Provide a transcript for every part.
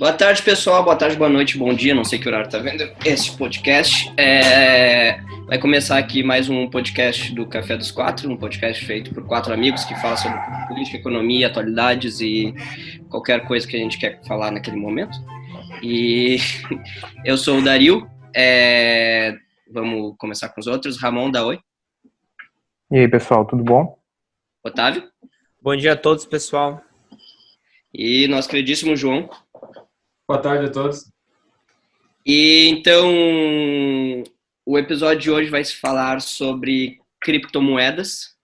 Boa tarde, pessoal. Boa tarde, boa noite, bom dia. Não sei que horário tá vendo esse podcast. É... Vai começar aqui mais um podcast do Café dos Quatro, um podcast feito por quatro amigos que fala sobre política, economia, atualidades e qualquer coisa que a gente quer falar naquele momento. E eu sou o Dario. É... Vamos começar com os outros. Ramon, dá oi. E aí, pessoal, tudo bom? Otávio. Bom dia a todos, pessoal. E nosso queridíssimo João. Boa tarde a todos. E então, o episódio de hoje vai se falar sobre criptomoedas.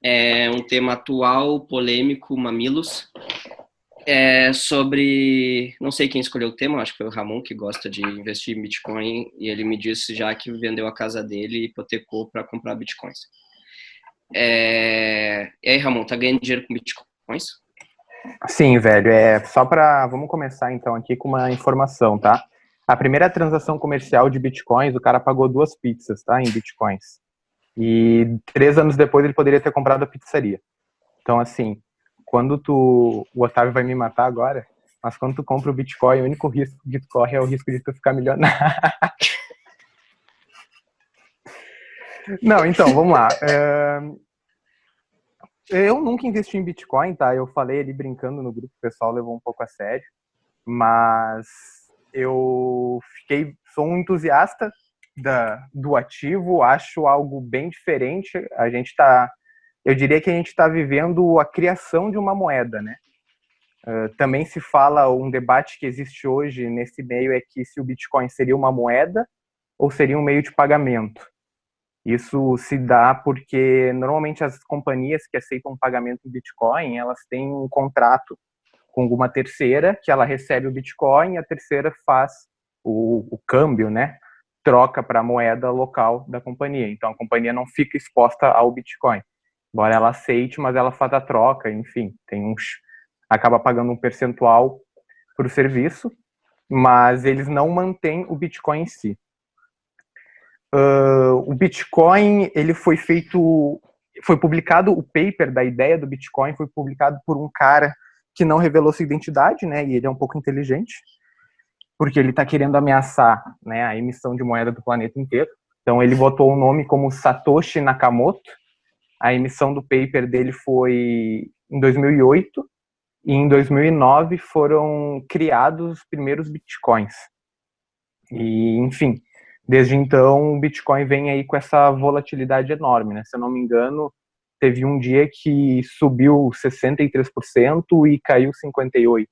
É um tema atual, polêmico, mamilos. É sobre. Não sei quem escolheu o tema, acho que foi o Ramon, que gosta de investir em Bitcoin, e ele me disse já que vendeu a casa dele e hipotecou para comprar Bitcoins. É... E aí, Ramon, tá ganhando dinheiro com Bitcoins? Sim, velho. É só para vamos começar então aqui com uma informação, tá? A primeira transação comercial de bitcoins, o cara pagou duas pizzas, tá? Em bitcoins. E três anos depois ele poderia ter comprado a pizzaria. Então, assim, quando tu. O Otávio vai me matar agora, mas quando tu compra o Bitcoin, o único risco que tu corre é o risco de tu ficar milionário. Não, então, vamos lá. É, eu nunca investi em Bitcoin, tá? Eu falei ali brincando no grupo, o pessoal levou um pouco a sério, mas eu fiquei, sou um entusiasta da, do ativo, acho algo bem diferente. A gente está, eu diria que a gente está vivendo a criação de uma moeda, né? Uh, também se fala um debate que existe hoje nesse meio é que se o Bitcoin seria uma moeda ou seria um meio de pagamento. Isso se dá porque normalmente as companhias que aceitam pagamento em Bitcoin, elas têm um contrato com alguma terceira que ela recebe o Bitcoin e a terceira faz o, o câmbio, né? Troca para a moeda local da companhia. Então a companhia não fica exposta ao Bitcoin. Embora ela aceite, mas ela faz a troca, enfim, tem uns acaba pagando um percentual para o serviço, mas eles não mantêm o Bitcoin em si. Uh, o Bitcoin ele foi feito, foi publicado o paper da ideia do Bitcoin foi publicado por um cara que não revelou sua identidade, né? E ele é um pouco inteligente, porque ele está querendo ameaçar, né, a emissão de moeda do planeta inteiro. Então ele botou o nome como Satoshi Nakamoto. A emissão do paper dele foi em 2008 e em 2009 foram criados os primeiros bitcoins. E, enfim, Desde então, o Bitcoin vem aí com essa volatilidade enorme, né? Se eu não me engano, teve um dia que subiu 63% e caiu 58%.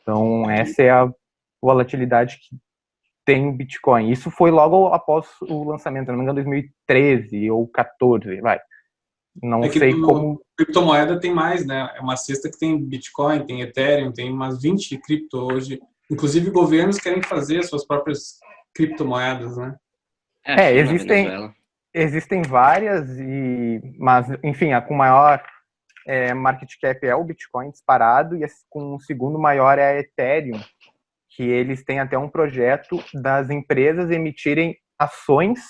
Então, essa é a volatilidade que tem o Bitcoin. Isso foi logo após o lançamento, não me engano, 2013 ou 14, vai. Não é sei como. Criptomoeda tem mais, né? É uma cesta que tem Bitcoin, tem Ethereum, tem umas 20 cripto hoje. Inclusive, governos querem fazer suas próprias criptomoedas, né? É, é existem, existem várias, e, mas, enfim, a com maior é, market cap é o Bitcoin disparado, e com o segundo maior é a Ethereum, que eles têm até um projeto das empresas emitirem ações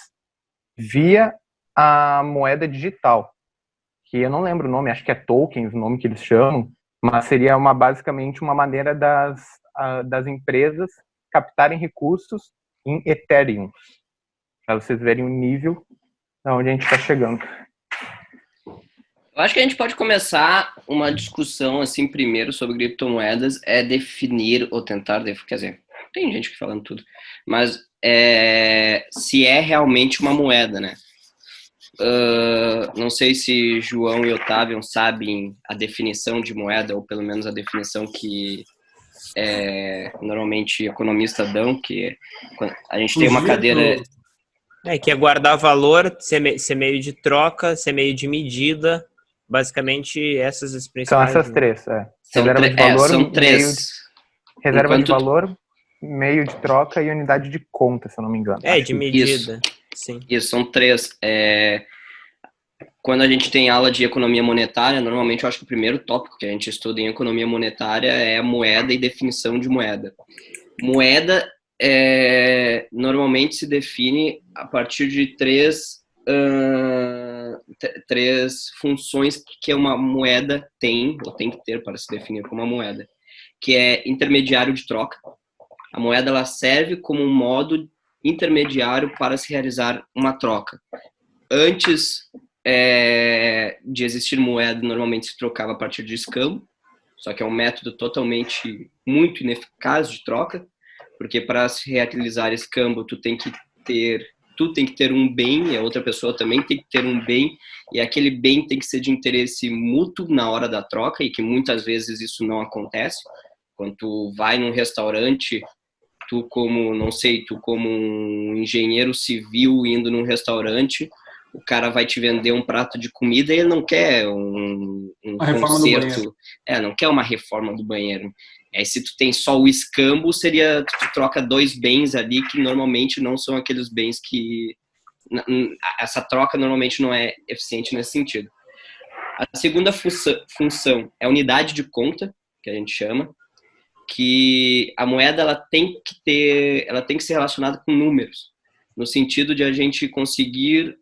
via a moeda digital, que eu não lembro o nome, acho que é tokens o nome que eles chamam, mas seria uma basicamente uma maneira das, das empresas captarem recursos em Ethereum. Para vocês verem o nível onde a gente está chegando. Eu acho que a gente pode começar uma discussão assim primeiro sobre criptomoedas, é definir ou tentar, quer dizer, tem gente que falando tudo, mas é, se é realmente uma moeda, né? Uh, não sei se João e Otávio sabem a definição de moeda, ou pelo menos a definição que é, normalmente economistas dão, que a gente tem uma cadeira. É, que é guardar valor, ser, me, ser meio de troca, ser meio de medida, basicamente essas as principais. São essas três, é. São reserva de valor, é, são três. De, reserva Enquanto... de valor, meio de troca e unidade de conta, se eu não me engano. É, de medida. Isso, Sim. Isso, são três. É, quando a gente tem aula de economia monetária, normalmente eu acho que o primeiro tópico que a gente estuda em economia monetária é moeda e definição de moeda. Moeda é, normalmente se define a partir de três, uh, três funções que uma moeda tem, ou tem que ter para se definir como uma moeda, que é intermediário de troca. A moeda ela serve como um modo intermediário para se realizar uma troca. Antes é, de existir moeda, normalmente se trocava a partir de escambo, só que é um método totalmente muito ineficaz de troca, porque para se realizar escambo tu tem que ter tu tem que ter um bem e a outra pessoa também tem que ter um bem e aquele bem tem que ser de interesse mútuo na hora da troca e que muitas vezes isso não acontece. Quando tu vai num restaurante, tu como, não sei, tu como um engenheiro civil indo num restaurante, o cara vai te vender um prato de comida e ele não quer um, um conserto, é, não quer uma reforma do banheiro. Aí se tu tem só o escambo, seria tu troca dois bens ali que normalmente não são aqueles bens que essa troca normalmente não é eficiente nesse sentido. A segunda função é a unidade de conta, que a gente chama, que a moeda ela tem que ter, ela tem que ser relacionada com números, no sentido de a gente conseguir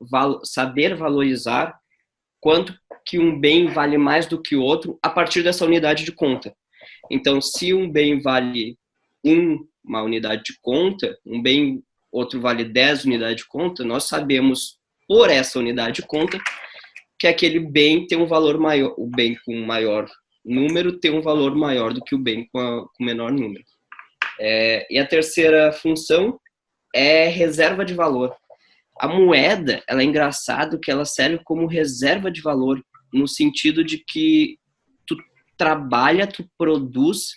val saber valorizar quanto que um bem vale mais do que o outro a partir dessa unidade de conta. Então, se um bem vale um, uma unidade de conta, um bem outro vale 10 unidades de conta, nós sabemos por essa unidade de conta que aquele bem tem um valor maior, o bem com maior número tem um valor maior do que o bem com, a, com menor número. É, e a terceira função é reserva de valor. A moeda, ela é engraçado que ela serve como reserva de valor no sentido de que tu trabalha, tu produz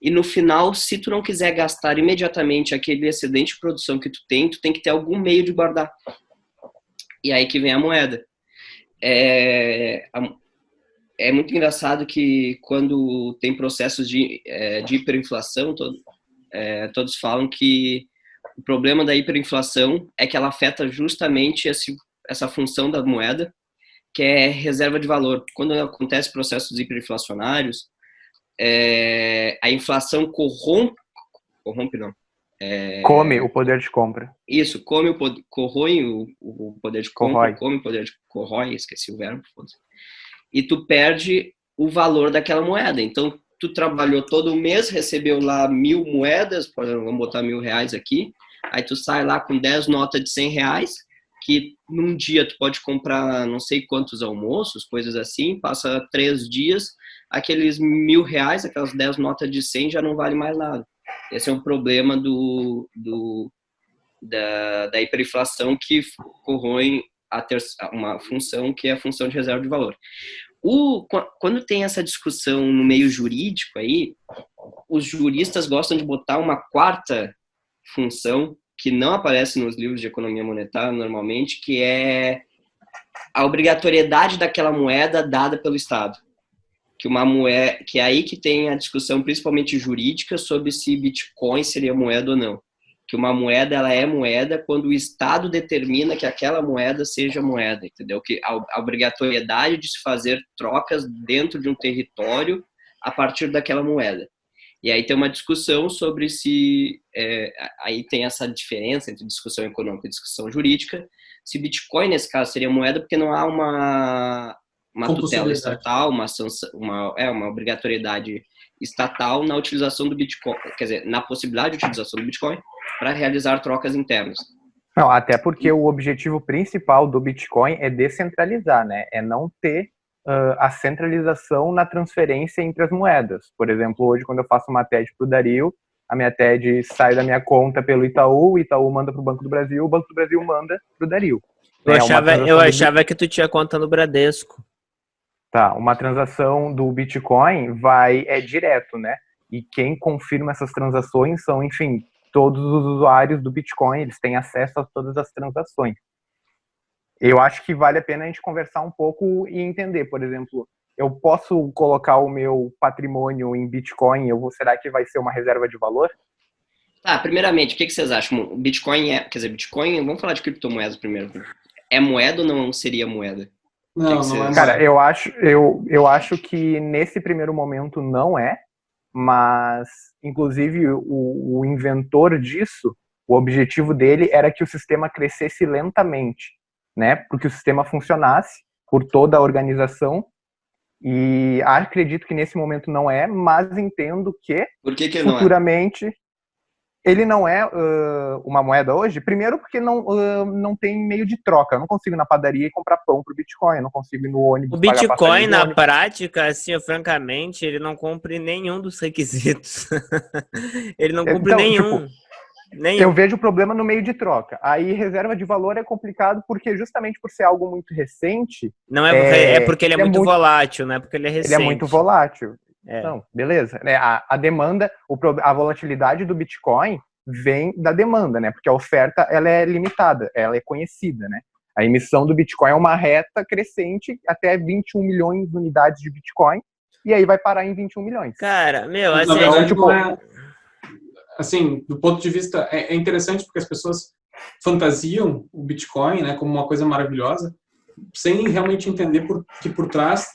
e no final, se tu não quiser gastar imediatamente aquele excedente de produção que tu tem, tu tem que ter algum meio de guardar. E aí que vem a moeda. É, é muito engraçado que quando tem processos de, é, de hiperinflação, é, todos falam que o problema da hiperinflação é que ela afeta justamente esse, essa função da moeda, que é reserva de valor. Quando acontece processos hiperinflacionários, é, a inflação corrompe, corrompe não, é, come o poder de compra. Isso, come o poder, corrói o, o poder de compra, corrói. come o poder de corrói, esqueci o verbo, e tu perde o valor daquela moeda. Então, tu trabalhou todo o mês, recebeu lá mil moedas, vamos botar mil reais aqui, aí tu sai lá com 10 notas de 100 reais, que num dia tu pode comprar não sei quantos almoços, coisas assim, passa três dias, aqueles mil reais, aquelas 10 notas de 100 já não vale mais nada. Esse é um problema do, do da, da hiperinflação que corroem a ter, uma função que é a função de reserva de valor. O, quando tem essa discussão no meio jurídico aí, os juristas gostam de botar uma quarta função que não aparece nos livros de economia monetária normalmente, que é a obrigatoriedade daquela moeda dada pelo Estado. Que uma moeda, que é aí que tem a discussão principalmente jurídica sobre se Bitcoin seria moeda ou não. Que uma moeda ela é moeda quando o Estado determina que aquela moeda seja moeda, entendeu? Que a obrigatoriedade de se fazer trocas dentro de um território a partir daquela moeda. E aí tem uma discussão sobre se. É, aí tem essa diferença entre discussão econômica e discussão jurídica. Se Bitcoin, nesse caso, seria moeda, porque não há uma, uma tutela estatal, uma, uma, é, uma obrigatoriedade estatal na utilização do Bitcoin, quer dizer, na possibilidade de utilização do Bitcoin para realizar trocas internas. Não, até porque o objetivo principal do Bitcoin é descentralizar, né? É não ter uh, a centralização na transferência entre as moedas. Por exemplo, hoje, quando eu faço uma TED para o Dario, a minha TED sai da minha conta pelo Itaú, o Itaú manda para o Banco do Brasil, o Banco do Brasil manda para o Dario. Eu é achava, eu achava que tu tinha conta no Bradesco. Tá, uma transação do Bitcoin vai é direto, né? E quem confirma essas transações são, enfim, todos os usuários do Bitcoin, eles têm acesso a todas as transações eu acho que vale a pena a gente conversar um pouco e entender, por exemplo, eu posso colocar o meu patrimônio em Bitcoin, eu vou, será que vai ser uma reserva de valor? Tá, primeiramente, o que, que vocês acham? Bitcoin é, quer dizer, Bitcoin, vamos falar de criptomoedas primeiro. É moeda ou não seria moeda? Não, que que não é. Cara, eu acho, eu, eu acho que nesse primeiro momento não é, mas inclusive o, o inventor disso, o objetivo dele era que o sistema crescesse lentamente né, para que o sistema funcionasse por toda a organização E acredito que nesse momento não é, mas entendo que, Por que, que não é? futuramente ele não é uh, uma moeda hoje. Primeiro porque não, uh, não tem meio de troca. Eu não consigo ir na padaria e comprar pão pro Bitcoin. Eu não consigo ir no ônibus. O Bitcoin, na ônibus. prática, assim, francamente, ele não cumpre nenhum dos requisitos. ele não cumpre Então, nenhum. Nenhum. Eu vejo o problema no meio de troca. Aí reserva de valor é complicado porque justamente por ser algo muito recente, Não é, É, é porque ele é ele é muito, muito- volátil, não é porque ele é recente. ele é muito volátil. É. Não, beleza. né? A, a demanda, o, a volatilidade do Bitcoin vem da demanda, né? Porque a oferta ela é limitada, ela é conhecida, né? A emissão do Bitcoin é uma reta crescente até 21 milhões de unidades de Bitcoin e aí vai parar em 21 milhões. Cara, meu, assim, verdade, tipo- não é- assim, do ponto de vista é, é interessante porque as pessoas fantasiam o Bitcoin, né, como uma coisa maravilhosa, sem realmente entender por, que por trás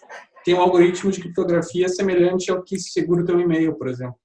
tem um algoritmo de criptografia semelhante ao que segura o teu e-mail, por exemplo.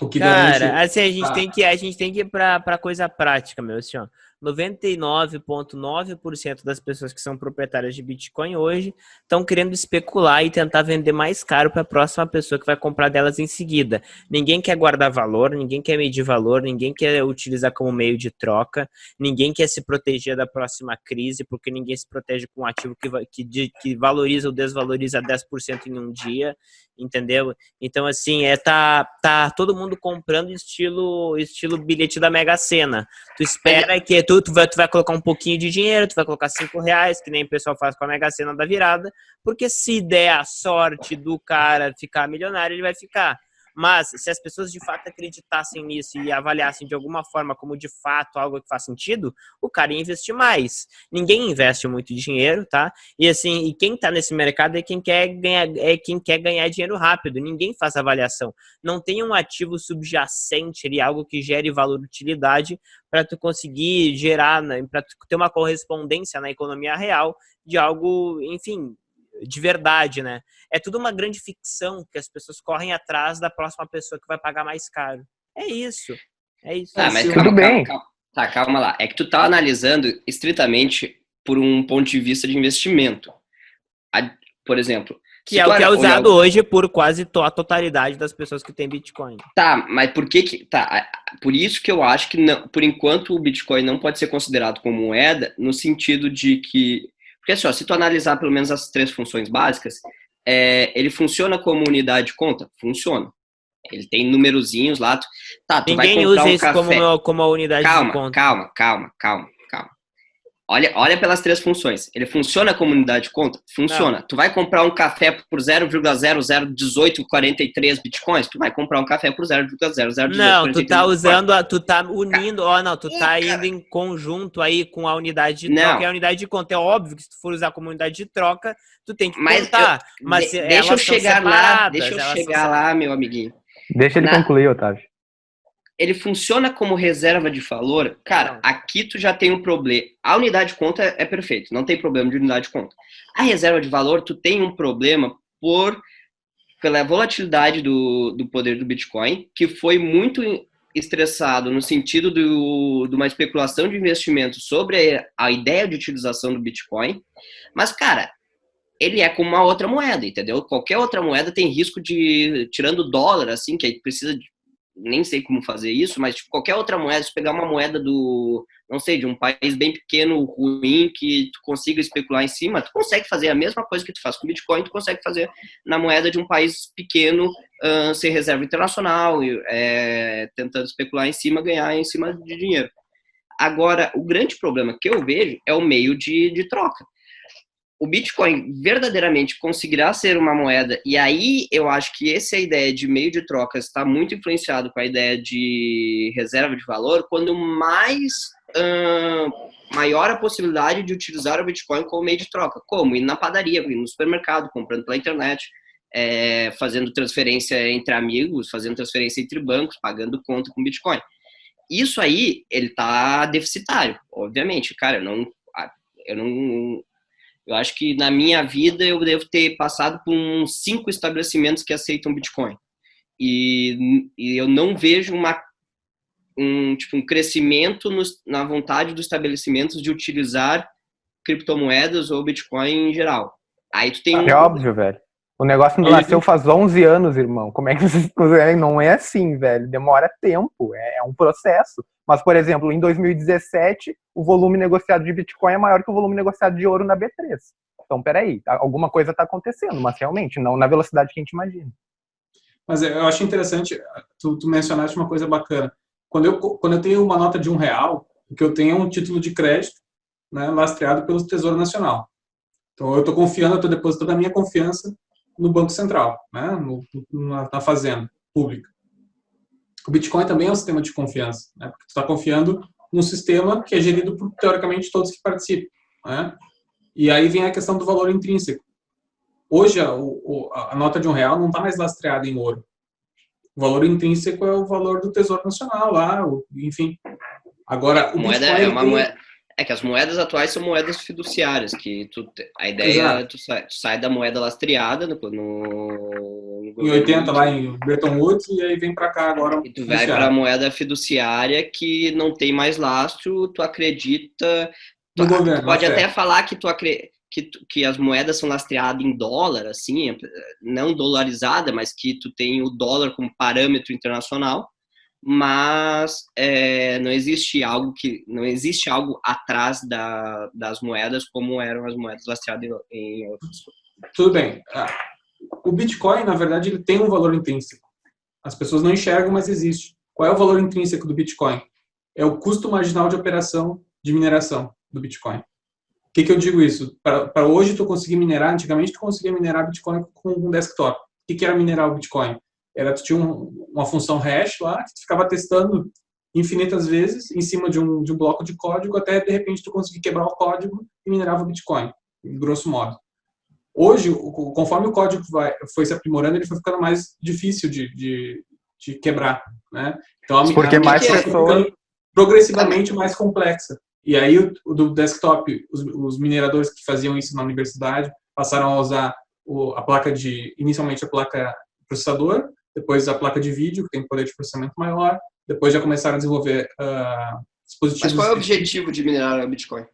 O que garante Cara, assim, a gente tem que a gente tem que ir pra, pra coisa prática, meu, assim, ó. 99,9% das pessoas que são proprietárias de Bitcoin hoje estão querendo especular e tentar vender mais caro para a próxima pessoa que vai comprar delas em seguida. Ninguém quer guardar valor, ninguém quer medir valor, ninguém quer utilizar como meio de troca, ninguém quer se proteger da próxima crise, porque ninguém se protege com um ativo que, que, que valoriza ou desvaloriza 10% em um dia, entendeu? Então, assim, é tá, tá todo mundo comprando estilo estilo bilhete da Mega Sena. Tu espera que tu, tu, vai, tu vai colocar um pouquinho de dinheiro, tu vai colocar cinco reais, que nem o pessoal faz com a Mega Sena da virada, porque se der a sorte do cara ficar milionário, ele vai ficar. Mas se as pessoas de fato acreditassem nisso e avaliassem de alguma forma como de fato algo que faz sentido, o cara ia investir mais. Ninguém investe muito dinheiro, tá? E assim, e quem tá nesse mercado é quem quer ganhar, é quem quer ganhar dinheiro rápido. Ninguém faz avaliação. Não tem um ativo subjacente ali, algo que gere valor utilidade para tu conseguir gerar, né, para ter uma correspondência na economia real de algo, enfim, de verdade, né? É tudo uma grande ficção que as pessoas correm atrás da próxima pessoa que vai pagar mais caro. É isso. É isso. Tá, mas Tudo calma, bem. calma, calma. Tá, calma lá. É que tu tá analisando estritamente por um ponto de vista de investimento. Por exemplo, que é o que é olhar- usado hoje por quase a totalidade das pessoas que têm Bitcoin. Tá, mas por que que. Tá, por isso que eu acho que, não, por enquanto, o Bitcoin não pode ser considerado como moeda, no sentido de que. Porque assim, ó, se tu analisar pelo menos as três funções básicas, é, ele funciona como unidade de conta? Funciona. Ele tem numerozinhos lá. Tu, tá, tu Ninguém usa um isso café. como, como uma unidade de calma, conta. calma, calma, calma, calma. Olha, olha pelas três funções. Ele funciona como unidade de conta? Funciona. Tu vai comprar um café por 0,001843 bitcoins? Tu vai comprar um café por 0,001843 Não, tu tá bitcoins. usando, a- tu tá unindo, ó, não, tu tá indo em conjunto aí com a unidade de Não. troca e a unidade de conta. É óbvio que se tu for usar como unidade de troca, tu tem que Mas contar. Mas De- deixa eu chegar lá, deixa eu chegar lá, meu amiguinho. Deixa ele Na- concluir, Otávio. Ele funciona como reserva de valor? Cara, aqui tu já tem um problema. A unidade de conta é perfeito, não tem problema de unidade de conta. A reserva de valor, tu tem um problema por pela volatilidade do, do poder do Bitcoin, que foi muito estressado no sentido do, de uma especulação de investimento sobre a, a ideia de utilização do Bitcoin. Mas, cara, ele é como uma outra moeda, entendeu? Qualquer outra moeda tem risco de, tirando o dólar, assim, que aí precisa de nem sei como fazer isso, mas tipo, qualquer outra moeda, se pegar uma moeda do, não sei, de um país bem pequeno, ruim, que tu consiga especular em cima, tu consegue fazer a mesma coisa que tu faz com Bitcoin, tu consegue fazer na moeda de um país pequeno, uh, sem reserva internacional, é, tentando especular em cima, ganhar em cima de dinheiro. Agora, o grande problema que eu vejo é o meio de, de troca o Bitcoin verdadeiramente conseguirá ser uma moeda, e aí eu acho que essa ideia de meio de troca está muito influenciado com a ideia de reserva de valor, quando mais maior a possibilidade de utilizar o Bitcoin como meio de troca. Como? Ir na padaria, ir no supermercado, comprando pela internet, é, fazendo transferência entre amigos, fazendo transferência entre bancos, pagando conta com Bitcoin. Isso aí, ele tá deficitário, obviamente. Cara, eu não, eu não eu acho que na minha vida eu devo ter passado por uns cinco estabelecimentos que aceitam Bitcoin. E, e eu não vejo uma, um, tipo, um crescimento no, na vontade dos estabelecimentos de utilizar criptomoedas ou Bitcoin em geral. Aí tu tem É um, óbvio, velho. O negócio não nasceu faz 11 anos, irmão. Como é que vocês. Não é assim, velho. Demora tempo. É, é um processo. Mas, por exemplo, em 2017, o volume negociado de Bitcoin é maior que o volume negociado de ouro na B3. Então, peraí, tá, alguma coisa está acontecendo, mas realmente não na velocidade que a gente imagina. Mas eu acho interessante, tu, tu mencionaste uma coisa bacana. Quando eu, quando eu tenho uma nota de um real, o que eu tenho é um título de crédito né, lastreado pelo Tesouro Nacional. Então, eu estou confiando, eu estou depositando a minha confiança no Banco Central, né, no, na, na, fazenda pública. O Bitcoin também é um sistema de confiança, né, porque tu está confiando num sistema que é gerido por, teoricamente, todos que participam. Né? E aí vem a questão do valor intrínseco. Hoje, a, a nota de um real não está mais lastreada em ouro. O valor intrínseco é o valor do Tesouro Nacional lá, enfim. Agora, o moeda é uma tem... moeda é que as moedas atuais são moedas fiduciárias, que tu, a ideia é tu sai, tu sai da moeda lastreada no, no, em 80 lá em Bretton Woods e aí vem para cá agora. E tu vai para a moeda fiduciária que não tem mais lastro, tu acredita. Tu, governo, tu pode até é. falar que tu acredita que, que as moedas são lastreadas em dólar, assim, não dolarizada, mas que tu tem o dólar como parâmetro internacional mas é, não existe algo que não existe algo atrás da, das moedas como eram as moedas lastreadas em, em outros. Tudo bem. Ah, o Bitcoin, na verdade, ele tem um valor intrínseco. As pessoas não enxergam, mas existe. Qual é o valor intrínseco do Bitcoin? É o custo marginal de operação de mineração do Bitcoin. O que, que eu digo isso? Para hoje, tu conseguir minerar, antigamente tu conseguia minerar Bitcoin com um desktop. O que, que era minerar o Bitcoin? Era tu tinha um, uma função hash lá que tu ficava testando infinitas vezes em cima de um, de um bloco de código até de repente tu conseguir quebrar o código e minerava o Bitcoin, grosso modo. Hoje, conforme o código vai, foi se aprimorando, ele foi ficando mais difícil de, de, de quebrar, né? Então, a, Porque a mais pessoas... progressivamente mais complexa. E aí, o, do desktop, os, os, mineradores que faziam isso na universidade passaram a usar o, a placa de, inicialmente a placa processador, depois a placa de vídeo, que tem poder de processamento maior, depois já começaram a desenvolver uh, dispositivos... Mas qual é o objetivo de minerar o Bitcoin?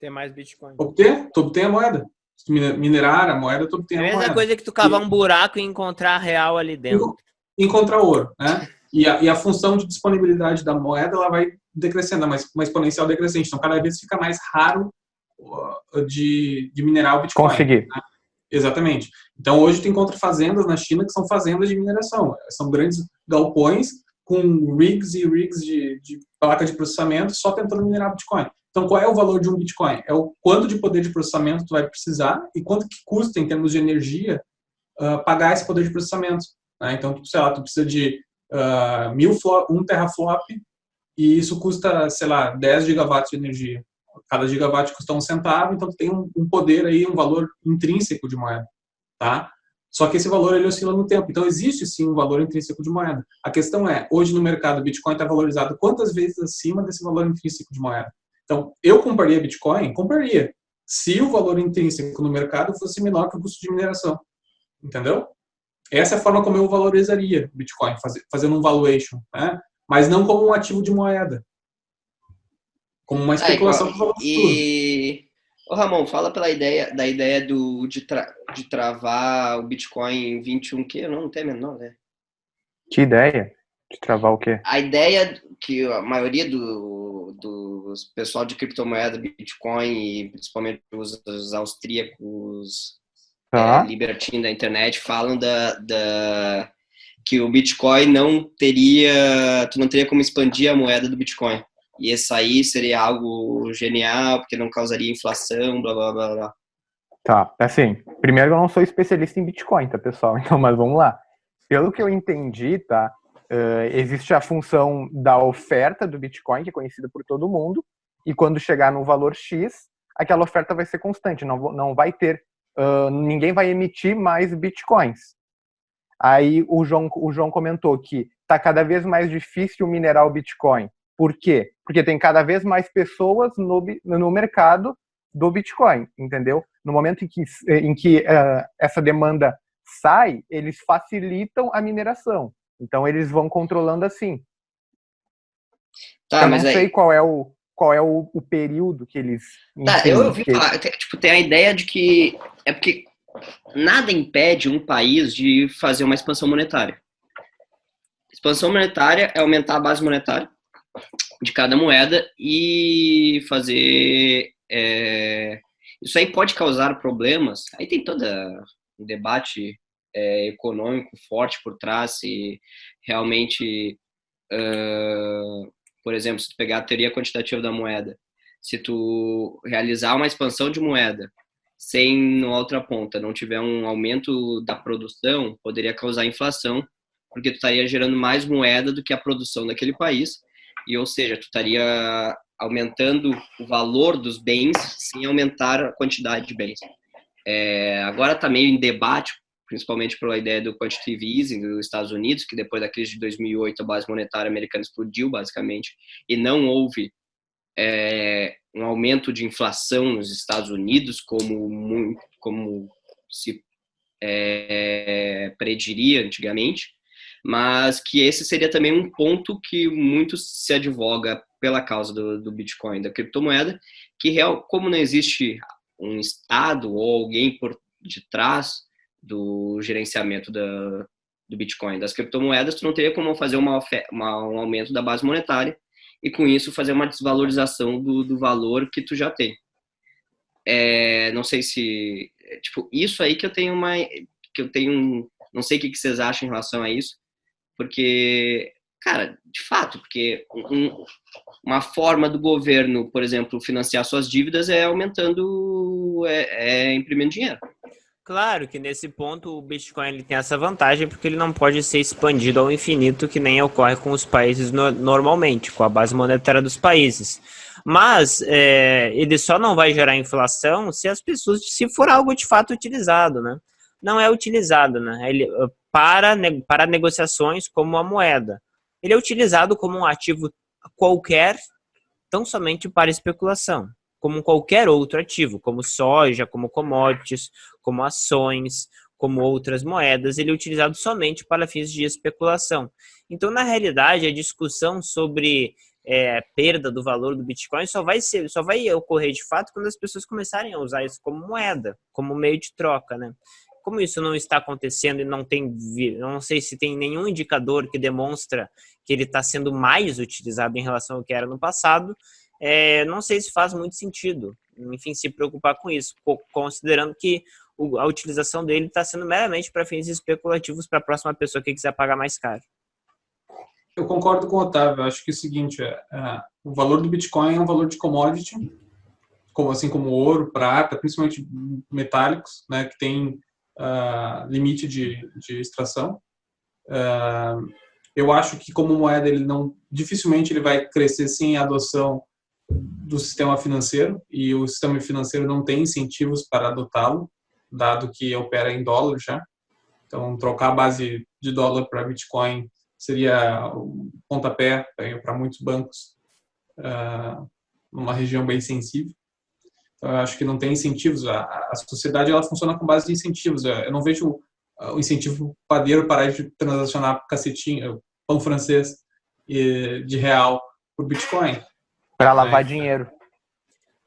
Ter mais Bitcoin. Obter? Tu obtém a moeda. Se minerar a moeda, tu obtém a, moeda. É a mesma coisa que tu cavar e... um buraco e encontrar real ali dentro. Encontrar ouro, né? E a, e a função de disponibilidade da moeda, ela vai decrescendo, uma, uma exponencial decrescente. Então, cada vez fica mais raro de, de minerar o Bitcoin. Conseguir. Né? Exatamente. Então, hoje tu encontra fazendas na China que são fazendas de mineração. São grandes galpões com rigs e rigs de, de placa de processamento só tentando minerar Bitcoin. Então, qual é o valor de um Bitcoin? É o quanto de poder de processamento tu vai precisar e quanto que custa, em termos de energia, uh, pagar esse poder de processamento. Né? Então, sei lá, tu precisa de uh, mil flop, um teraflop e isso custa, sei lá, 10 gigawatts de energia cada gigawatt custa um centavo, então tem um, um, poder aí, um valor intrínseco de moeda, tá? Só que esse valor ele oscila no tempo. Então existe sim um valor intrínseco de moeda. A questão é, hoje no mercado o Bitcoin está valorizado quantas vezes acima desse valor intrínseco de moeda? Então, eu compraria Bitcoin? Compraria. Se o valor intrínseco no mercado fosse menor que o custo de mineração. Entendeu? Essa é a forma como eu valorizaria Bitcoin, fazendo um valuation, né? Mas não como um ativo de moeda como uma especulação ah, igual, e Ô, Ramon, fala pela ideia da ideia do de, tra, de travar o Bitcoin em 21 que não, não tem a menor, né? Que ideia? De travar o quê? A ideia que a maioria do, dos pessoal de criptomoeda, Bitcoin e principalmente os, os austríacos tá. é, libertino da internet falam da, da que o Bitcoin não teria, tu não teria como expandir a moeda do Bitcoin e esse aí seria algo genial, porque não causaria inflação, blá blá blá blá. Tá, assim, primeiro eu não sou especialista em Bitcoin, tá, pessoal? Então, mas vamos lá. Pelo que eu entendi, tá, uh, existe a função da oferta do Bitcoin, que é conhecida por todo mundo, e quando chegar no valor X, aquela oferta vai ser constante, não, não vai ter, uh, ninguém vai emitir mais Bitcoins. Aí o João, o João comentou que tá cada vez mais difícil minerar o Bitcoin. Por quê? Porque tem cada vez mais pessoas no, no mercado do Bitcoin, entendeu? No momento em que, em que uh, essa demanda sai, eles facilitam a mineração. Então eles vão controlando assim. Tá, eu não sei aí... qual é o qual é o, o período que eles. Tá, eu ouvi falar, tipo, tem a ideia de que é porque nada impede um país de fazer uma expansão monetária. Expansão monetária é aumentar a base monetária de cada moeda e fazer. É, isso aí pode causar problemas. Aí tem todo um debate é, econômico forte por trás e realmente, uh, por exemplo, se tu pegar a teoria quantitativa da moeda, se tu realizar uma expansão de moeda sem na outra ponta não tiver um aumento da produção, poderia causar inflação, porque tu estaria gerando mais moeda do que a produção daquele país, e ou seja, tu estaria aumentando o valor dos bens sem aumentar a quantidade de bens. É, agora está meio em debate, principalmente pela ideia do quantitative easing dos Estados Unidos, que depois da crise de 2008 a base monetária americana explodiu basicamente e não houve é, um aumento de inflação nos Estados Unidos, como, como se é, prediria antigamente, mas que esse seria também um ponto que muito se advoga pela causa do, do Bitcoin, da criptomoeda, que real, como não existe um Estado ou alguém por detrás do gerenciamento da, do Bitcoin, das criptomoedas, tu não teria como fazer uma, uma, um aumento da base monetária e com isso fazer uma desvalorização do, do valor que tu já tem. É, não sei se tipo isso aí que eu tenho uma que eu tenho não sei o que vocês acham em relação a isso porque cara de fato porque um, uma forma do governo por exemplo financiar suas dívidas é aumentando é, é imprimindo dinheiro Claro que nesse ponto o Bitcoin ele tem essa vantagem porque ele não pode ser expandido ao infinito que nem ocorre com os países no, normalmente, com a base monetária dos países. Mas é, ele só não vai gerar inflação se as pessoas, se for algo de fato utilizado, né? Não é utilizado, né? Ele, para, para negociações como a moeda. Ele é utilizado como um ativo qualquer, tão somente para especulação como qualquer outro ativo, como soja, como commodities, como ações, como outras moedas, ele é utilizado somente para fins de especulação. Então, na realidade, a discussão sobre é, perda do valor do Bitcoin só vai ser, só vai ocorrer de fato quando as pessoas começarem a usar isso como moeda, como meio de troca, né? Como isso não está acontecendo e não tem, não sei se tem nenhum indicador que demonstra que ele está sendo mais utilizado em relação ao que era no passado, é, não sei se faz muito sentido, enfim, se preocupar com isso, considerando que a utilização dele está sendo meramente para fins especulativos para a próxima pessoa que quiser pagar mais caro. Eu concordo com o Otávio. Acho que é o seguinte: é, é, o valor do Bitcoin é um valor de commodity, como assim como ouro, prata, principalmente metálicos, né, que tem uh, limite de, de extração. Uh, eu acho que como moeda ele não dificilmente ele vai crescer sem a adoção do sistema financeiro e o sistema financeiro não tem incentivos para adotá-lo, dado que opera em dólar já. Então, trocar a base de dólar para Bitcoin seria um pontapé para muitos bancos uh, numa região bem sensível. Então, eu acho que não tem incentivos. A, a sociedade ela funciona com base de incentivos. Eu não vejo o incentivo padeiro parar de transacionar cacetinho, pão francês de real por Bitcoin. Para lavar dinheiro.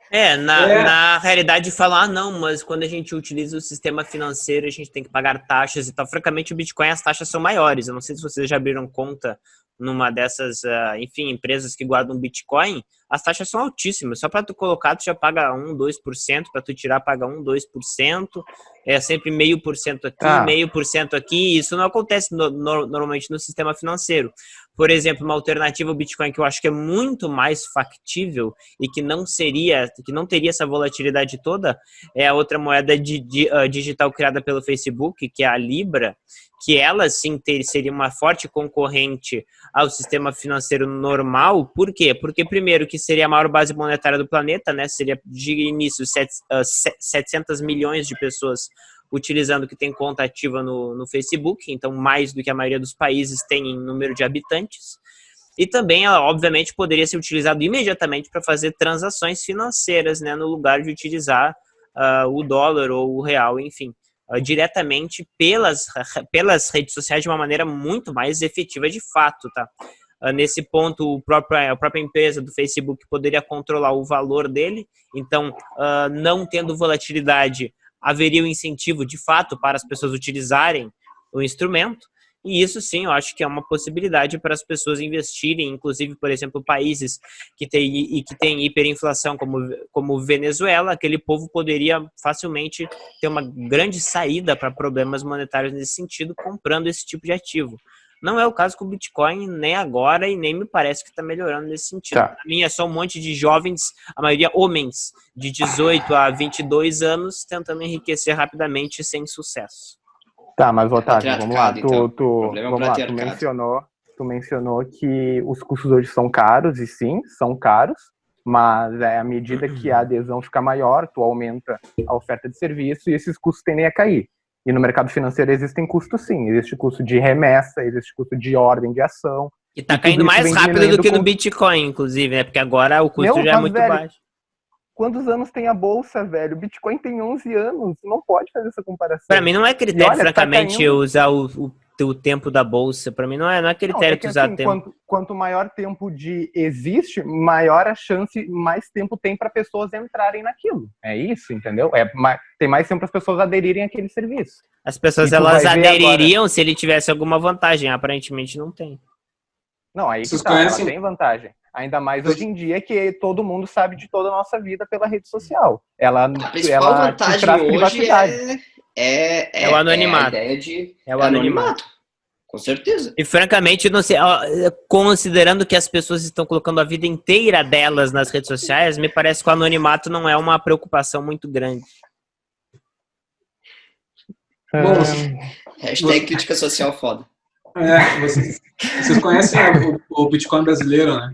É na, é, na realidade, falar, ah, não, mas quando a gente utiliza o sistema financeiro, a gente tem que pagar taxas e tal. Francamente, o Bitcoin, as taxas são maiores. Eu não sei se vocês já abriram conta numa dessas, uh, enfim, empresas que guardam Bitcoin, as taxas são altíssimas. Só para tu colocar, tu já paga 1, 2%, para tu tirar, paga 1, 2%. É sempre meio por cento aqui, ah. meio por cento aqui. Isso não acontece no, no, normalmente no sistema financeiro. Por exemplo, uma alternativa ao Bitcoin que eu acho que é muito mais factível e que não seria, que não teria essa volatilidade toda, é a outra moeda de, de, uh, digital criada pelo Facebook, que é a Libra, que ela sim ter, seria uma forte concorrente ao sistema financeiro normal. Por quê? Porque, primeiro, que seria a maior base monetária do planeta, né? Seria de início 700 ah, milhões de pessoas utilizando que tem conta ativa no, no Facebook, então mais do que a maioria dos países tem em número de habitantes. E também, ela, obviamente, poderia ser utilizado imediatamente para fazer transações financeiras, né, no lugar de utilizar uh, o dólar ou o real, enfim. Ah, diretamente pelas, pelas redes sociais de uma maneira muito mais efetiva de fato, tá? Uh, nesse ponto, o próprio, a própria empresa do Facebook poderia controlar o valor dele, então, uh, não tendo volatilidade, haveria um incentivo de fato para as pessoas utilizarem o instrumento. E isso sim, eu acho que é uma possibilidade para as pessoas investirem, inclusive, por exemplo, países que têm, que têm hiperinflação, como, como Venezuela, aquele povo poderia facilmente ter uma grande saída para problemas monetários nesse sentido, comprando esse tipo de ativo. Não é o caso com o Bitcoin nem agora e nem me parece que está melhorando nesse sentido. Tá. Para mim é só um monte de jovens, a maioria homens, de 18 a 22 anos, tentando enriquecer rapidamente sem sucesso. Tá, mas Otávio, vamos lá. Tu, então. tu, é vamos lá, tu mencionou, tu mencionou que os custos hoje são caros, e sim, são caros, mas é à medida que a adesão fica maior, tu aumenta a oferta de serviço e esses custos tendem a cair. E no mercado financeiro existem custos sim, existe custo de remessa, existe custo de ordem de ação. E tá caindo mais rápido do que no Bitcoin, inclusive, né? Porque agora o custo Meu, já é muito velho, baixo. Quantos anos tem a bolsa, velho? O Bitcoin tem 11 anos. Não pode fazer essa comparação. Para mim não é critério, olha, tá francamente, tá usar o, o, o, tempo da bolsa. Para mim não é, não é critério não, é que, usar assim, tempo. Quanto, quanto, maior tempo de existe, maior a chance, mais tempo tem para pessoas entrarem naquilo. É isso, entendeu? É, tem mais tempo para as pessoas aderirem àquele serviço. As pessoas elas adeririam se ele tivesse alguma vantagem. Aparentemente não tem. Não, aí que tá, conhecem... tem vantagem. Ainda mais hoje em dia que todo mundo sabe de toda a nossa vida pela rede social. Ela, a principal ela vantagem hoje é, é, é, é, o anonimato. É, a ideia de, é o é anonimato. anonimato. Com certeza. E francamente, não sei, considerando que as pessoas estão colocando a vida inteira delas nas redes sociais, me parece que o anonimato não é uma preocupação muito grande. Bom, Hashtag crítica social foda. É, vocês, vocês conhecem o, o Bitcoin brasileiro, né?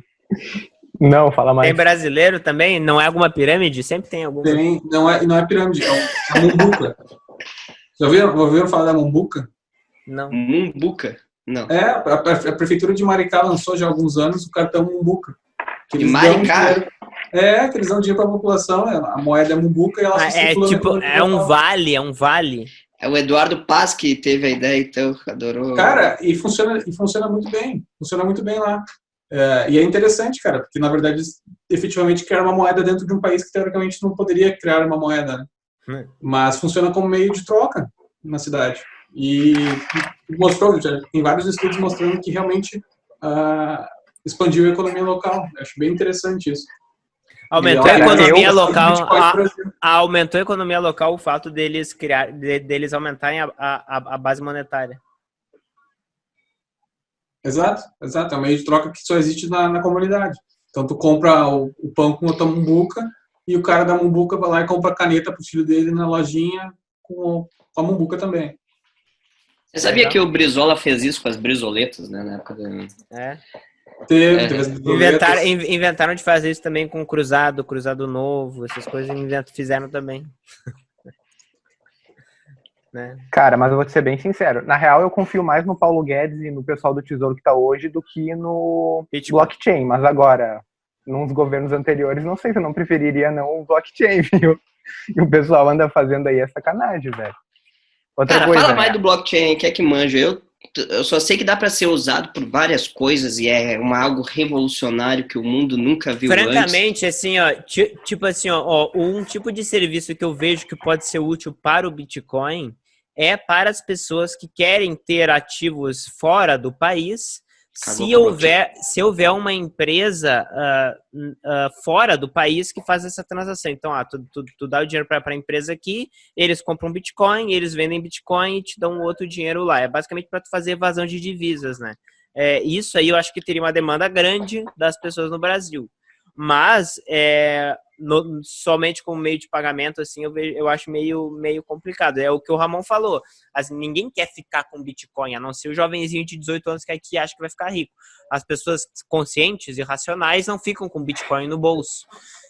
Não, fala mais. Tem brasileiro também? Não é alguma pirâmide? Sempre tem alguma. Tem, não é, não é pirâmide, é, um, é Mumbuca. Já ouviram, ouviram falar da Mumbuca? Não. Mumbuca? Não. É, a, a, prefeitura de Maricá lançou já há alguns anos o cartão Mumbuca. De Maricá? é, que eles dão dinheiro para a população, é, a moeda é Mumbuca e ela ah, É tipo, é um vale, é um vale. É o Eduardo Paz que teve a ideia, então, adorou. Cara, e funciona, e funciona muito bem. Funciona muito bem lá. É, e é interessante, cara, porque na verdade efetivamente criar uma moeda dentro de um país que teoricamente não poderia criar uma moeda, né? Hum. Mas funciona como meio de troca na cidade. E mostrou, já tem vários estudos mostrando que realmente uh, expandiu a economia local. acho bem interessante isso. Aumentou a economia local. A, aumentou a economia local o fato deles criar, de, deles aumentarem a, a, a base monetária. Exato, exato. É um meio de troca que só existe na, na comunidade. Então tu compra o, o pão com a tua mumbuca e o cara da mumbuca vai lá e compra caneta pro filho dele na lojinha com, com a mumbuca também. Você sabia Legal. que o Brizola fez isso com as brisoletas, né, na época do... É. Teve, é. teve inventaram, inventaram de fazer isso também com o cruzado, cruzado novo, essas coisas fizeram também. Né? Cara, mas eu vou te ser bem sincero. Na real, eu confio mais no Paulo Guedes e no pessoal do Tesouro que está hoje do que no Bitcoin. blockchain. Mas agora, nos governos anteriores, não sei se eu não preferiria não o blockchain, viu? E o pessoal anda fazendo aí essa sacanagem, velho. Outra Cara, coisa, fala mais né? do blockchain, que é que manja. Eu, eu só sei que dá para ser usado por várias coisas e é uma, algo revolucionário que o mundo nunca viu Francamente, antes. assim, ó, tipo assim, ó, ó, um tipo de serviço que eu vejo que pode ser útil para o Bitcoin é para as pessoas que querem ter ativos fora do país. Se houver, se houver uma empresa uh, uh, fora do país que faz essa transação. Então, ah, tu, tu, tu dá o dinheiro para a empresa aqui, eles compram Bitcoin, eles vendem Bitcoin e te dão outro dinheiro lá. É basicamente para tu fazer evasão de divisas, né? É, isso aí eu acho que teria uma demanda grande das pessoas no Brasil. Mas é, no, somente como meio de pagamento, assim, eu, vejo, eu acho meio, meio complicado. É o que o Ramon falou. Assim, ninguém quer ficar com Bitcoin, a não ser o jovenzinho de 18 anos que aqui acha que vai ficar rico. As pessoas conscientes e racionais não ficam com Bitcoin no bolso.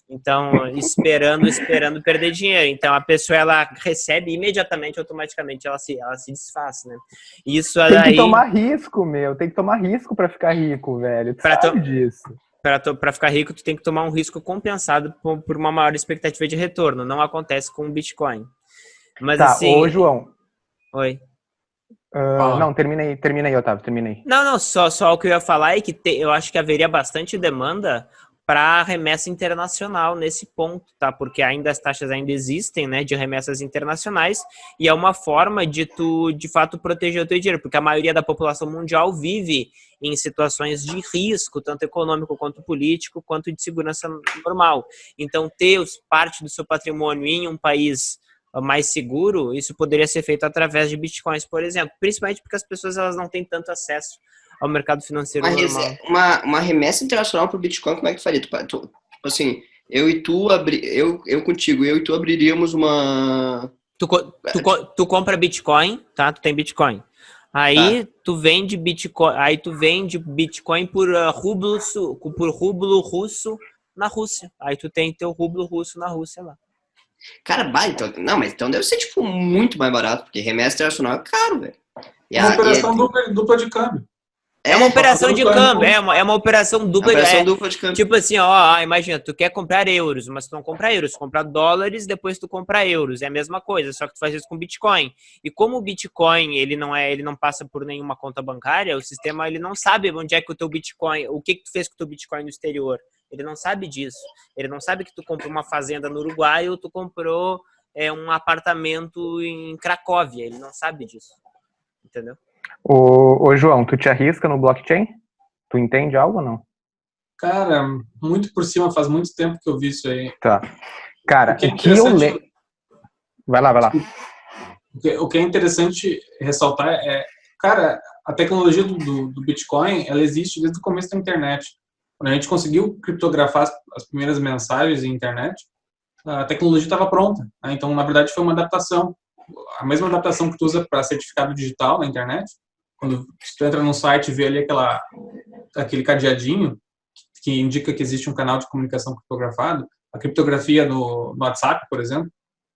Então, esperando, esperando perder dinheiro. Então, a pessoa, ela recebe imediatamente, automaticamente, ela se, ela se desfaz, né? Isso Tem que tomar risco, meu. Tem que tomar risco para ficar rico, velho. Tu pra sabe to... disso para ficar rico, tu tem que tomar um risco compensado por, por, uma maior expectativa de retorno. Não acontece com o Bitcoin. Mas tá, assim. Ô, João. Oi. Uh, não, terminei, terminei, Otávio, terminei. Não, não, só, só o que eu ia falar é que te, eu acho que haveria bastante demanda para remessa internacional nesse ponto, tá? Porque ainda as taxas ainda existem, né, de remessas internacionais e é uma forma de tu, de fato, proteger o teu dinheiro, porque a maioria da população mundial vive em situações de risco, tanto econômico quanto político, quanto de segurança normal. Então, ter parte do seu patrimônio em um país mais seguro, isso poderia ser feito através de bitcoins, por exemplo, principalmente porque as pessoas elas não têm tanto acesso ao mercado financeiro uma, normal. Uma, uma remessa internacional para o Bitcoin, como é que faria? Tu, tu, assim, eu e tu, abri, eu, eu contigo, eu e tu abriríamos uma... Tu, tu, tu compra Bitcoin, tá? Tu tem Bitcoin. Aí tá. tu vende Bitcoin, aí tu vende Bitcoin por uh, rublo, por rublo russo na Rússia. Aí tu tem teu rublo russo na Rússia lá. Cara, vai, então, não, mas então deve ser tipo muito mais barato, porque remessa internacional é caro, velho. Uma operação é, dupla, dupla de câmbio. É uma operação de câmbio, é uma, é uma operação dupla, operação é, dupla de câmbio. Tipo assim, ó, imagina, tu quer comprar euros, mas tu não compra euros, tu compra dólares, depois tu compra euros. É a mesma coisa, só que tu faz isso com Bitcoin. E como o Bitcoin, ele não é, ele não passa por nenhuma conta bancária, o sistema ele não sabe onde é que o teu Bitcoin, o que que tu fez com o teu Bitcoin no exterior. Ele não sabe disso. Ele não sabe que tu comprou uma fazenda no Uruguai ou tu comprou é, um apartamento em Cracóvia. Ele não sabe disso. Entendeu? Ô, ô, João, tu te arrisca no blockchain? Tu entende algo ou não? Cara, muito por cima, faz muito tempo que eu vi isso aí. Tá. Cara, o que, é que eu leio. Vai lá, vai lá. O que, o que, é interessante ressaltar é, cara, a tecnologia do, do, do, Bitcoin, ela existe desde o começo da internet. Quando a gente conseguiu criptografar as, as primeiras mensagens em internet, a tecnologia estava pronta. Né? Então, na verdade, foi uma adaptação. A mesma adaptação que tu usa para certificado digital na internet, quando tu entra num site e vê ali aquela, aquele cadeadinho que indica que existe um canal de comunicação criptografado, a criptografia no, no WhatsApp, por exemplo,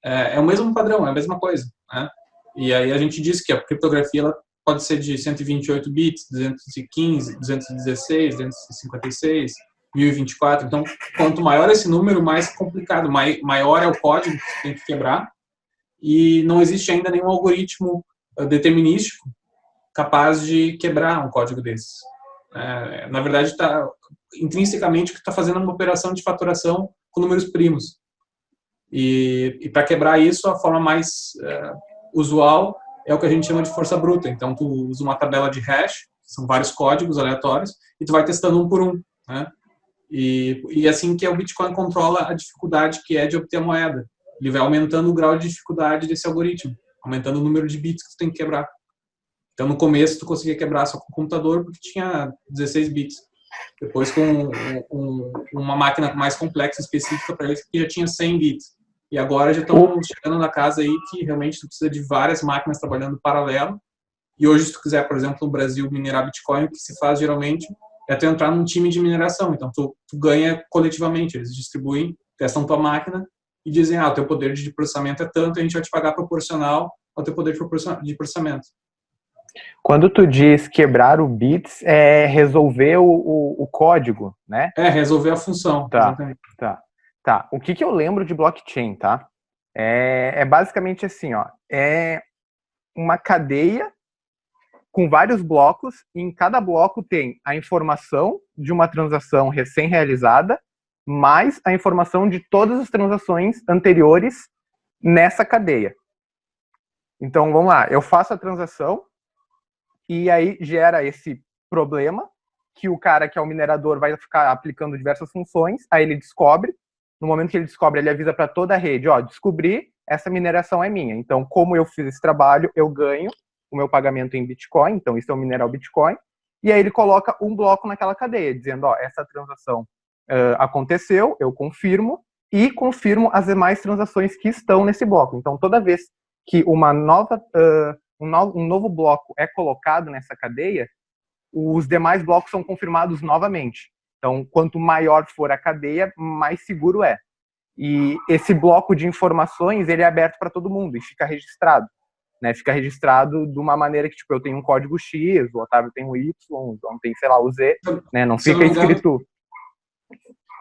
é, é, o mesmo padrão, é a mesma coisa. Né? E aí a gente diz que a criptografia ela pode ser de 128 bits, 215, 216, 256, 1024. Então, quanto maior esse número, mais complicado, maior é o código que tem que quebrar. E não existe ainda nenhum algoritmo eh, determinístico capaz de quebrar um código desses. É, na verdade, está intrinsecamente que está fazendo uma operação de faturação com números primos. E, e para quebrar isso, a forma mais é, usual é o que a gente chama de força bruta. Então, tu usa uma tabela de hash, são vários códigos aleatórios, e tu vai testando um por um. Né? E, e assim que o Bitcoin controla a dificuldade que é de obter moeda. Ele vai aumentando o grau de dificuldade desse algoritmo, aumentando o número de bits que tu tem que quebrar. Então, no começo, tu conseguia quebrar só com o computador porque tinha 16 bits. Depois, com um, um, uma máquina mais complexa, específica para isso, que já tinha 100 bits. E agora já estão chegando na casa aí que realmente tu precisa de várias máquinas trabalhando paralelo. E hoje, se tu quiser, por exemplo, no Brasil minerar Bitcoin, o que se faz geralmente é tu entrar num time de mineração. Então, tu, tu ganha coletivamente. Eles distribuem, testam tua máquina e dizem, ah, o teu poder de processamento é tanto, a gente vai te pagar proporcional ao teu poder de processamento. Quando tu diz quebrar o bits, é resolver o, o, o código, né? É, resolver a função. Tá, exatamente. tá. Tá, o que, que eu lembro de blockchain, tá? É, é basicamente assim, ó. É uma cadeia com vários blocos, e em cada bloco tem a informação de uma transação recém-realizada, mais a informação de todas as transações anteriores nessa cadeia. Então, vamos lá, eu faço a transação, e aí gera esse problema, que o cara que é o minerador vai ficar aplicando diversas funções, aí ele descobre, no momento que ele descobre, ele avisa para toda a rede, ó, descobri, essa mineração é minha. Então, como eu fiz esse trabalho, eu ganho o meu pagamento em Bitcoin, então isso é o mineral Bitcoin, e aí ele coloca um bloco naquela cadeia, dizendo, ó, essa transação uh, aconteceu, eu confirmo, e confirmo as demais transações que estão nesse bloco. Então, toda vez que uma nova, uh, um, no, um novo bloco é colocado nessa cadeia, os demais blocos são confirmados novamente. Então, quanto maior for a cadeia, mais seguro é. E esse bloco de informações, ele é aberto para todo mundo e fica registrado. Né? Fica registrado de uma maneira que, tipo, eu tenho um código X, o Otávio tem um Y, o João tem, sei lá, o Z, né? Não fica não escrito...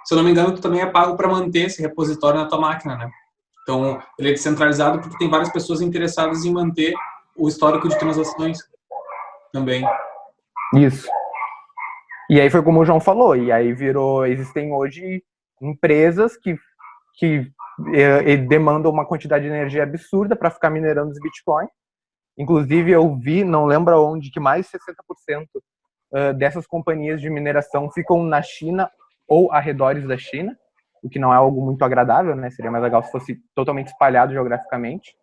Se eu não me engano, tu também é pago para manter esse repositório na tua máquina, né? Então, ele é descentralizado porque tem várias pessoas interessadas em manter o histórico de transações também. Isso. E aí foi como o João falou, e aí virou, existem hoje empresas que, que eh, demandam uma quantidade de energia absurda para ficar minerando os Bitcoin. Inclusive eu vi, não lembro onde, que mais de 60% uh, dessas companhias de mineração ficam na China ou arredores da China, o que não é algo muito agradável, né? Seria mais legal se fosse totalmente espalhado geograficamente.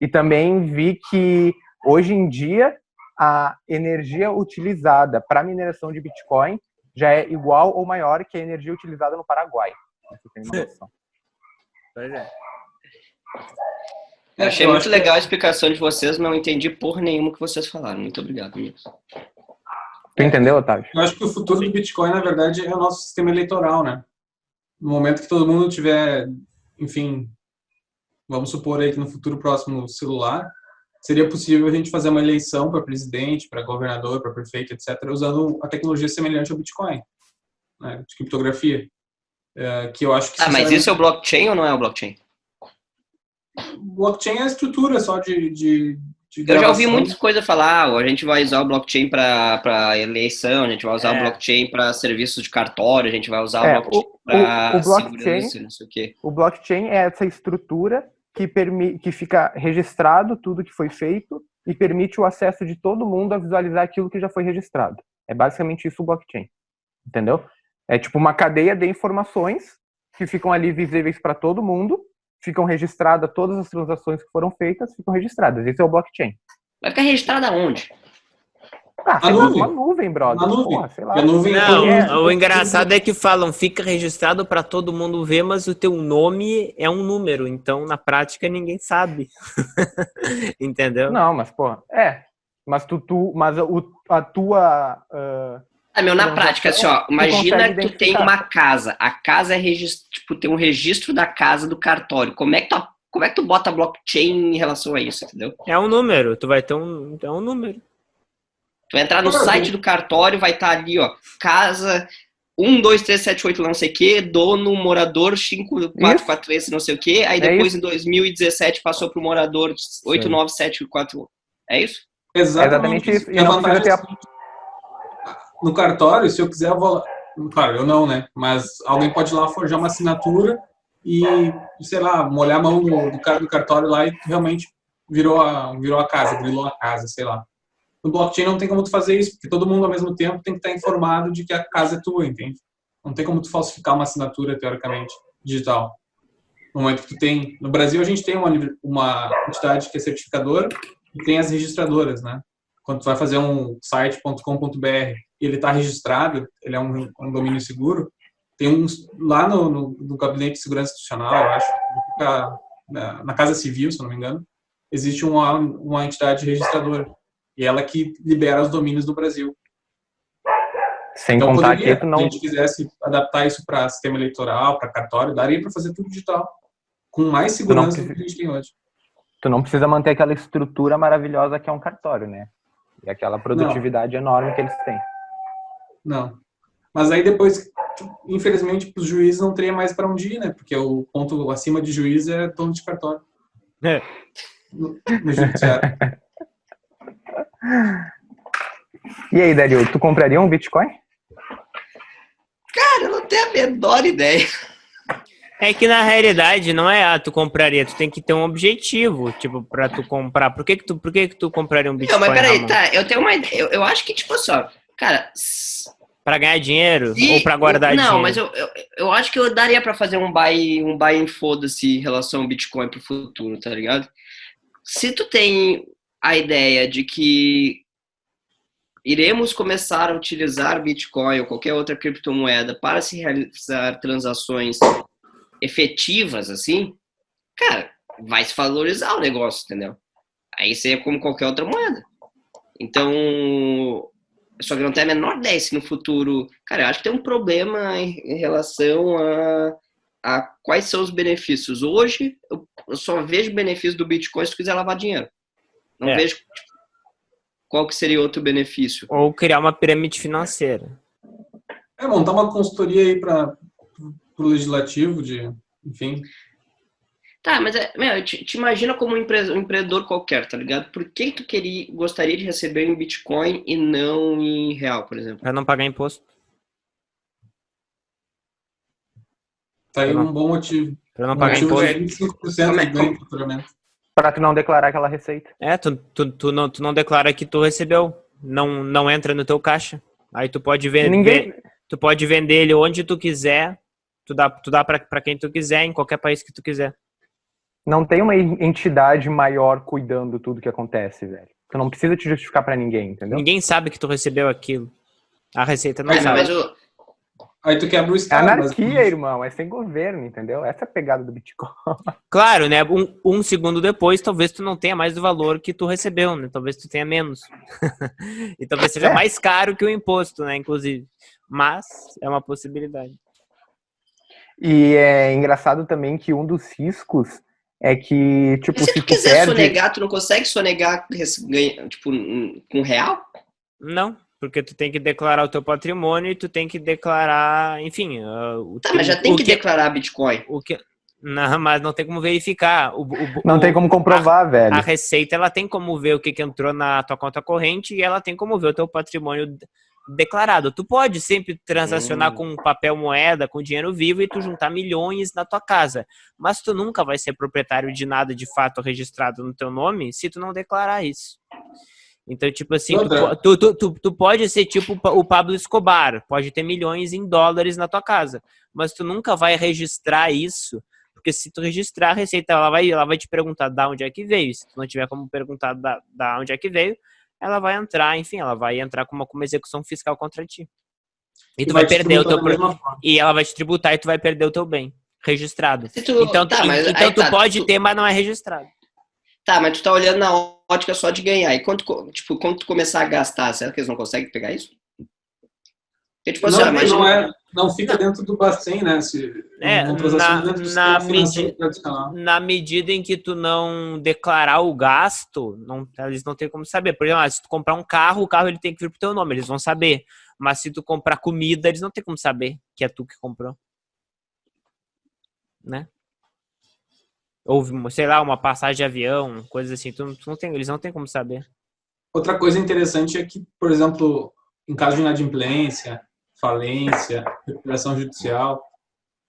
E também vi que hoje em dia a energia utilizada para mineração de Bitcoin já é igual ou maior que a energia utilizada no Paraguai. Pois é. Eu achei muito legal a explicação de vocês, não entendi por nenhuma que vocês falaram. Muito obrigado, amigos. Tu entendeu, Otávio? Eu acho que o futuro do Bitcoin, na verdade, é o nosso sistema eleitoral, né? No momento que todo mundo tiver, enfim, vamos supor aí que no futuro próximo celular, seria possível a gente fazer uma eleição para presidente, para governador, para prefeito, etc., usando a tecnologia semelhante ao Bitcoin, né, de criptografia. É, que eu acho que. Ah, mas isso é o blockchain ou não é o blockchain? Blockchain é a estrutura só de. de, de eu já ouvi muitas coisas falar, ah, a gente vai usar o blockchain para eleição, a gente vai usar é. o blockchain para serviços de cartório, a gente vai usar é, o blockchain para segurança, não sei o quê. O blockchain é essa estrutura que, permi que fica registrado tudo que foi feito e permite o acesso de todo mundo a visualizar aquilo que já foi registrado. É basicamente isso o blockchain. Entendeu? É tipo uma cadeia de informações que ficam ali visíveis para todo mundo, ficam registradas todas as transações que foram feitas, ficam registradas. Esse é o blockchain. Vai ficar registrada onde? Ah, a nuvem. uma nuvem, brother. Na nuvem. Porra, sei lá. Nuvem Não, é... o engraçado é que falam, fica registrado para todo mundo ver, mas o teu nome é um número, então na prática ninguém sabe. Entendeu? Não, mas pô, é. Mas tu, tu mas o, a tua uh, ah, meu, na prática, assim, ó, imagina que tu tem uma casa. A casa é registro, tipo, tem um registro da casa do cartório. Como é que tu, como é que tu bota blockchain em relação a isso, entendeu? É um número, tu vai ter um, é um número. Tu vai entrar no site do cartório, vai estar tá ali, ó, casa 1, 2, 3, 7, 8, não sei o quê, dono, morador 5, 4, 4, 3, não sei o quê. Aí é depois, isso? em 2017, passou pro morador 8, 9, 7, 4. É isso? Exatamente, isso. E não precisa ter a no cartório, se eu quiser, eu vou lá. Claro, eu não, né? Mas alguém pode ir lá forjar uma assinatura e, sei lá, molhar a mão do cara do cartório lá e realmente virou a, virou a casa, grilou a casa, sei lá. No blockchain não tem como tu fazer isso, porque todo mundo ao mesmo tempo tem que estar informado de que a casa é tua, entende? Não tem como tu falsificar uma assinatura, teoricamente, digital. No momento que tu tem... No Brasil, a gente tem uma, uma entidade que é certificadora e tem as registradoras, né? Quando tu vai fazer um site.com.br e ele está registrado, ele é um, domínio seguro, tem uns lá no, no, no, Gabinete de Segurança Institucional, acho, fica na, na, Casa Civil, se não me engano, existe uma, uma entidade registradora. E ela que libera os domínios do Brasil. Sem então, contar poderia, que não... se a gente quisesse adaptar isso para sistema eleitoral, para cartório, daria para fazer tudo digital, com mais segurança do que a gente tem hoje. Tu não precisa manter aquela estrutura maravilhosa que é um cartório, né? E aquela produtividade não. enorme que eles têm. Não. Mas aí depois, infelizmente, os juízes não teria mais para onde ir, né? Porque o ponto acima de juiz é dono de cartório. É. No, no judiciário. E aí, Dario, tu compraria um Bitcoin? Cara, eu não tenho a menor ideia. É que na realidade não é ah, tu compraria, tu tem que ter um objetivo, tipo, pra tu comprar. Por que que tu, por que que tu compraria um Bitcoin? Não, mas peraí, tá, eu tenho uma ideia, eu, eu acho que, tipo, só, cara, para ganhar dinheiro ou para guardar não, dinheiro? Não, mas eu, eu, eu, acho que eu daria para fazer um buy, um buy em foda-se em relação ao Bitcoin pro futuro, tá ligado? Se tu tem a ideia de que iremos começar a utilizar Bitcoin ou qualquer outra criptomoeda para se realizar transações efetivas, assim, cara, vai se valorizar o negócio, entendeu? Aí seria como qualquer outra moeda. Então, só que não tem a menor ideia se no futuro. Cara, eu acho que tem um problema em, relação a, a quais são os benefícios. Hoje, eu, só vejo benefício do Bitcoin se quiser lavar dinheiro. Não é. vejo qual que seria outro benefício. Ou criar uma pirâmide financeira. É, montar uma consultoria aí para o legislativo, de, enfim. Tá, mas é, meu, te, te imagina como um, empre- um empreendedor qualquer, tá ligado? Por que tu queria, gostaria de receber em Bitcoin e não em real, por exemplo? Pra não pagar imposto. Tá aí um bom motivo. Pra não Um pagar motivo imposto. de 25% Como é- faturamento. Pra tu não declarar aquela receita. É, tu, tu, tu, não, tu não declara que tu recebeu. Não, não entra no teu caixa. Aí tu pode vender. Ninguém. Tu pode vender ele onde tu quiser. Tu dá, tu dá pra, pra quem tu quiser, em qualquer país que tu quiser. Não tem uma entidade maior cuidando tudo que acontece, velho. Tu não precisa te justificar pra ninguém, entendeu? Ninguém sabe que tu recebeu aquilo. A receita não Mas, sabe. mas o, Aí tu quebra o É Estado. anarquia, basicamente. irmão. É sem governo, entendeu? Essa é a pegada do Bitcoin. Claro, né? Um, um segundo depois, talvez tu não tenha mais o valor que tu recebeu, né? Talvez tu tenha menos. e talvez seja É. mais caro que o imposto, né? Inclusive. Mas é uma possibilidade. E é engraçado também que um dos riscos é que, tipo, se se tu quiser perde... sonegar, tu não consegue sonegar tipo, um- com real? Não, porque tu tem que declarar o teu patrimônio e tu tem que declarar, enfim, ah, o, Tá, mas já tem o que declarar Bitcoin. o que não, mas não tem como verificar. O, o- Não o- tem como comprovar, velho. A receita ela tem como ver o que, que entrou na tua conta corrente e ela tem como ver o teu patrimônio declarado. Tu pode sempre transacionar Hum. com papel moeda, com dinheiro vivo e tu juntar milhões na tua casa. Mas tu nunca vai ser proprietário de nada de fato registrado no teu nome se tu não declarar isso. Então, tipo assim, tu, po- tu, tu, tu, pode ser tipo o Pablo Escobar, pode ter milhões em dólares na tua casa, mas tu nunca vai registrar isso porque se tu registrar a receita, ela vai, ela vai te perguntar da onde é que veio. Se tu não tiver como perguntar da, da onde é que veio, ela vai entrar, enfim, ela vai entrar com uma, com uma execução fiscal contra ti. E tu vai, perder o teu e ela vai te tributar e tu vai perder o teu bem registrado. Tu- Então, tá, tu, mas então tu tá, pode tu- ter, mas não é registrado. Tá, mas tu tá olhando na ótica só de ganhar. E quando, tipo, quando tu começar a gastar, será que eles não conseguem pegar isso? Porque, tipo assim, ó, Não, imagina... não, é, não fica dentro do Bacen, né? Se, É, um na- na medi-. Na medida em que tu não declarar o gasto, não, eles não têm como saber. Por exemplo, ah, se tu comprar um carro, o carro ele tem que vir pro teu nome, eles vão saber. Mas se tu comprar comida, eles não têm como saber que é tu que comprou. Né? Ou, sei lá, uma passagem de avião, coisa assim, tu, tu não tem, eles não têm como saber. Outra coisa interessante é que, por exemplo, em caso de inadimplência, falência, recuperação judicial,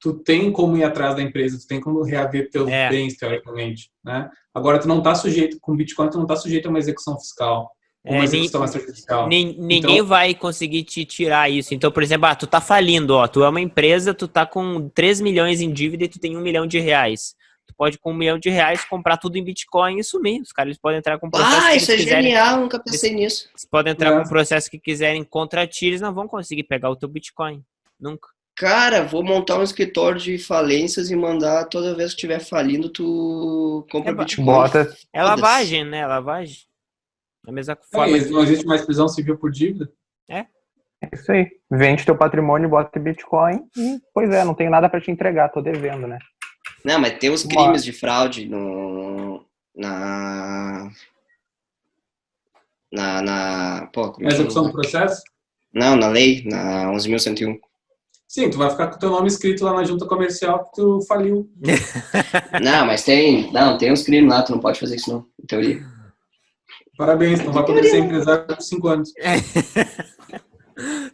tu tem como ir atrás da empresa, tu tem como reaver teus É. bens, teoricamente, né? Agora, tu não tá sujeito, com Bitcoin, tu não tá sujeito a uma execução fiscal, É, uma nem- execução extrajudicial. Nin- ninguém Então- vai conseguir te tirar isso. Então, por exemplo, ah, tu tá falindo, ó, tu é uma empresa, tu tá com 3 milhões em dívida e tu tem um milhão de reais. Tu pode, com um milhão de reais, comprar tudo em Bitcoin e sumir. Os caras eles podem entrar com processo Ah, que isso eles é quiserem. genial, nunca pensei nisso. Eles podem entrar É. com o processo que quiserem contra ti, eles não vão conseguir pegar o teu Bitcoin. Nunca. Cara, vou montar um escritório de falências e mandar toda vez que estiver falindo, tu compra É, Bitcoin. Bota. É lavagem, né? Lavagem. Da mesma É, forma. e não existe mais prisão civil por dívida. É isso aí. Vende teu patrimônio, bota Bitcoin e, pois é, não tenho nada pra te entregar, tô devendo, né? Não, mas tem os Uma- crimes de fraude no, na, na, na, pô, como Na é que execução do chama? processo, Não, na lei, na 11.101. sim, tu vai ficar com o teu nome escrito lá na junta comercial que tu faliu. Não, mas tem, não, tem uns crimes lá, tu não pode fazer isso não, em teoria. Parabéns, tu não vai poder ser empresário por cinco anos.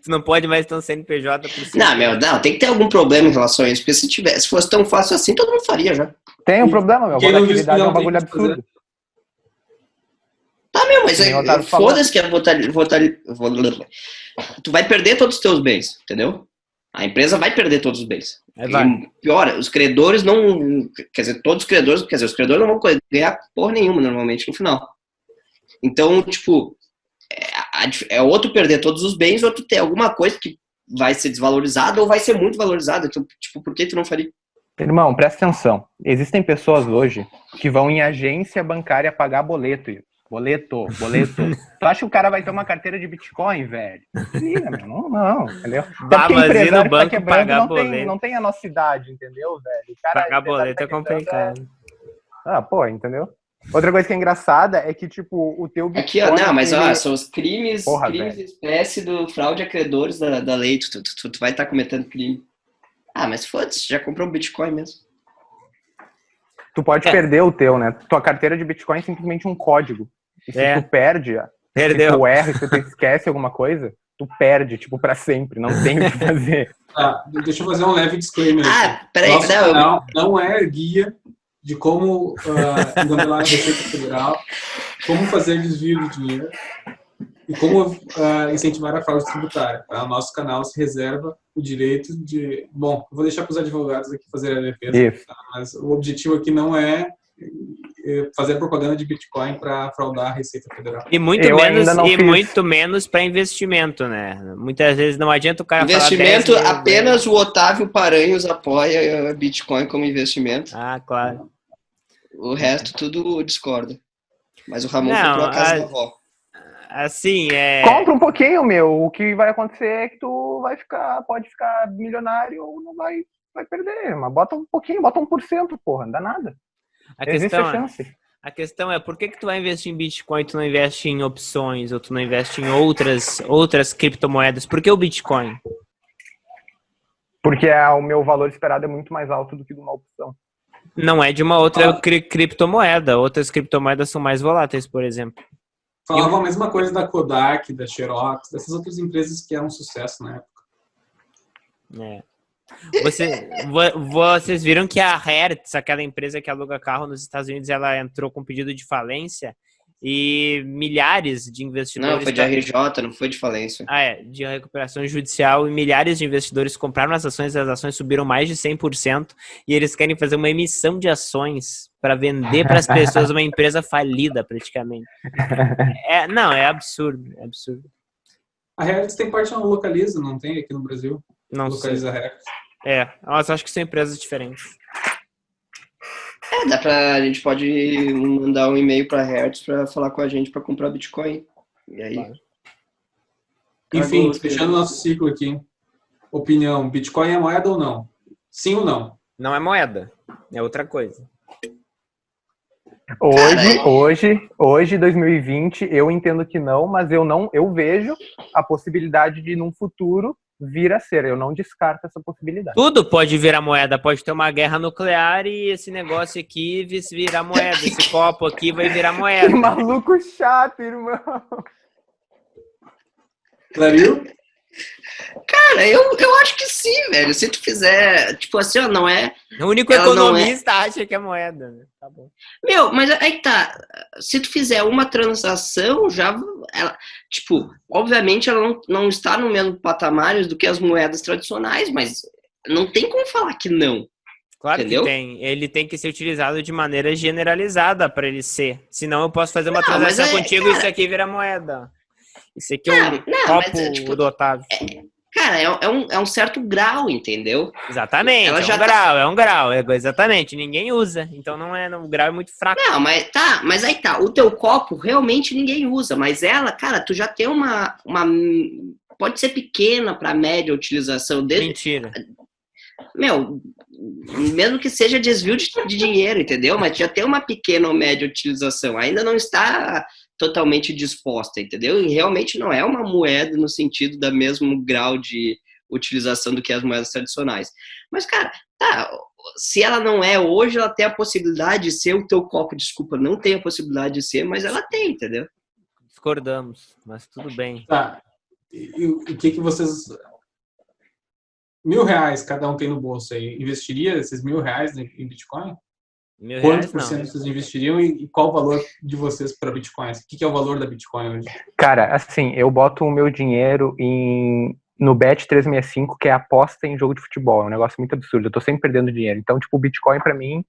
Tu não pode mais ter um CNPJ por cima. Não, meu, não, tem que ter algum problema em relação a isso, porque se tivesse, se fosse tão fácil assim, todo mundo faria já. Tem um problema, meu. Volatilidade é um bagulho absurdo. Tá, meu, mas é, falou. foda-se que é votar, votar, tu vai perder todos os teus bens, entendeu? A empresa vai perder todos os bens. É, vai. E pior, os credores não. Quer dizer, todos os credores, quer dizer, os credores não vão ganhar porra nenhuma normalmente no final. Então, tipo, é, é outro perder todos os bens, outro ter alguma coisa que vai ser desvalorizada ou vai ser muito valorizada. Então, tipo, por que tu não faria? Irmão, presta atenção. Existem pessoas hoje que vão em agência bancária pagar boleto. Boleto, boleto. tu acha que o cara vai ter uma carteira de Bitcoin, velho? Não, não, entendeu? Bah, porque mas ir no tá banco quebrando pagar não tem, boleto. não tem a nossa idade, entendeu, velho? O cara, Pagar boleto tá é complicado. Ah, pô, entendeu? Outra coisa que é engraçada é que, tipo, o teu Bitcoin... Aqui, ó, não, mas ó, são os crimes, Porra, crimes velho. espécie do fraude a credores da, da lei. Tu, tu, tu- tu vai estar cometendo crime. Ah, mas foda-se, já comprou um Bitcoin mesmo. tu pode É. perder o teu, né? Tua carteira de Bitcoin é simplesmente um código. E se É. tu perde, se Perdeu. tu erra, se tu esquece alguma coisa, tu perde, tipo, pra sempre. Não tem o que fazer. Tá, deixa eu fazer um leve disclaimer. Ah, peraí, Nosso não, canal não é guia de como uh, enganar a Receita Federal, como fazer desvio de dinheiro e como ah, incentivar a fraude tributária. Tá? O nosso canal se reserva o direito de... Bom, vou deixar para os advogados aqui fazerem a defesa, tá? mas o objetivo aqui não é fazer propaganda de Bitcoin para fraudar a Receita Federal. E muito Eu menos, e fiz. muito menos para investimento, né? Muitas vezes não adianta o cara investimento, falar 10 mil, apenas o Otávio Paranhos apoia a Bitcoin como investimento. Ah, claro. O resto tudo discorda. Mas o Ramon Não, comprou a casa a- da avó. Assim, é. Compra um pouquinho, meu. O que vai acontecer é que tu vai ficar, pode ficar milionário ou não vai, vai perder. Mas bota um pouquinho, bota um por cento, porra, não dá nada. A Existe questão, a é, chance. a questão é por que, que tu vai investir em Bitcoin e tu não investe em opções ou tu não investe em outras, outras criptomoedas? Por que o Bitcoin? Porque é, o meu valor esperado é muito mais alto do que de uma opção. Não é de uma outra Ah. cri- criptomoeda. Outras criptomoedas são mais voláteis, por exempmo. Falava a mesma coisa da Kodak, da Xerox, dessas outras empresas que eram um sucesso na época. É. Você- vo- vocês viram que a Hertz, aquela empresa que aluga carro nos Estados Unidos, ela entrou com pedido de falência e milhares de investidores. Não, foi de RJ, não foi de falência. Ah, é, de recuperação judicial e milhares de investidores compraram as ações, as ações subiram mais de 100% e eles querem fazer uma emissão de ações para vender para as pessoas uma empresa falida praticamente. É, não, é absurdo, é absurdo. A Hertz tem parte na Localiza, não tem aqui no Brasil? Não sei. Localiza Hertz. É, mas acho que são empresas diferentes. É, dá pra. A gente pode mandar um e-mail pra Hertz pra falar com a gente pra comprar Bitcoin. E aí. Claro. Enfim, fechando nosso ciclo aqui. Opinião, Bitcoin é moeda ou não? Sim ou não? Não é moeda, é outra coisa. Hoje, hoje, hoje, 2020, eu entendo que não, mas eu não, eu vejo a possibilidade de num futuro vir a ser. Eu não descarto essa possibilidade. Tudo pode virar moeda, pode ter uma guerra nuclear e esse negócio aqui vi- virar moeda. Esse copo aqui vai virar Que moeda. maluco chato, irmão. Clario? Cara, eu, eu acho que sim, velho. Se tu fizer, tipo assim, ó, não é. O único é- economista acha que é moeda. né? Tá bom. Meu, mas aí que tá. Se tu fizer uma transação, já. Ela, tipo, obviamente ela não, não está no mesmo patamar do que as moedas tradicionais, mas não tem como falar que não. Claro Entendeu? que tem. Ele tem que ser utilizado de maneira generalizada para ele ser. Senão eu posso fazer uma Não, transação é- contigo e isso aqui vira moeda. Isso aqui é Não, um não, copo mas é, tipo, do Otávio. Cara, é, é um, é um certo grau, entendeu? Exatamente, ela é já um tá- grau, é um grau, é, exatamente. Ninguém usa, então não é, o grau é muito fraco. Não, mas tá, mas aí tá. O teu copo realmente ninguém usa, mas ela, cara, tu já tem uma. uma pode ser pequena para média utilização dele. Mentira. Meu, mesmo que seja desvio de, de dinheiro, entendeu? Mas já tem uma pequena ou média utilização. Ainda não está totalmente disposta, entendeu? E realmente não é uma moeda no sentido da mesmo grau de utilização do que as moedas tradicionais. Mas, cara, tá. Se ela não é hoje, ela tem a possibilidade de ser o teu copo. Desculpa, não tem a possibilidade de ser, mas ela tem, entendeu? Discordamos, mas tudo bem. Tá. E, e o que, que vocês. Mil reais cada um tem no bolso aí. Investiria esses mil reais em em Bitcoin? Mil Quanto reais por não. cento vocês investiriam e, e qual o valor de vocês para Bitcoin? O que, que é o valor da Bitcoin hoje? Cara, assim, eu boto o meu dinheiro em no Bet 365, que é aposta em jogo de futebol. É um negócio muito absurdo. Eu tô sempre perdendo dinheiro. Então, tipo, o Bitcoin pra mim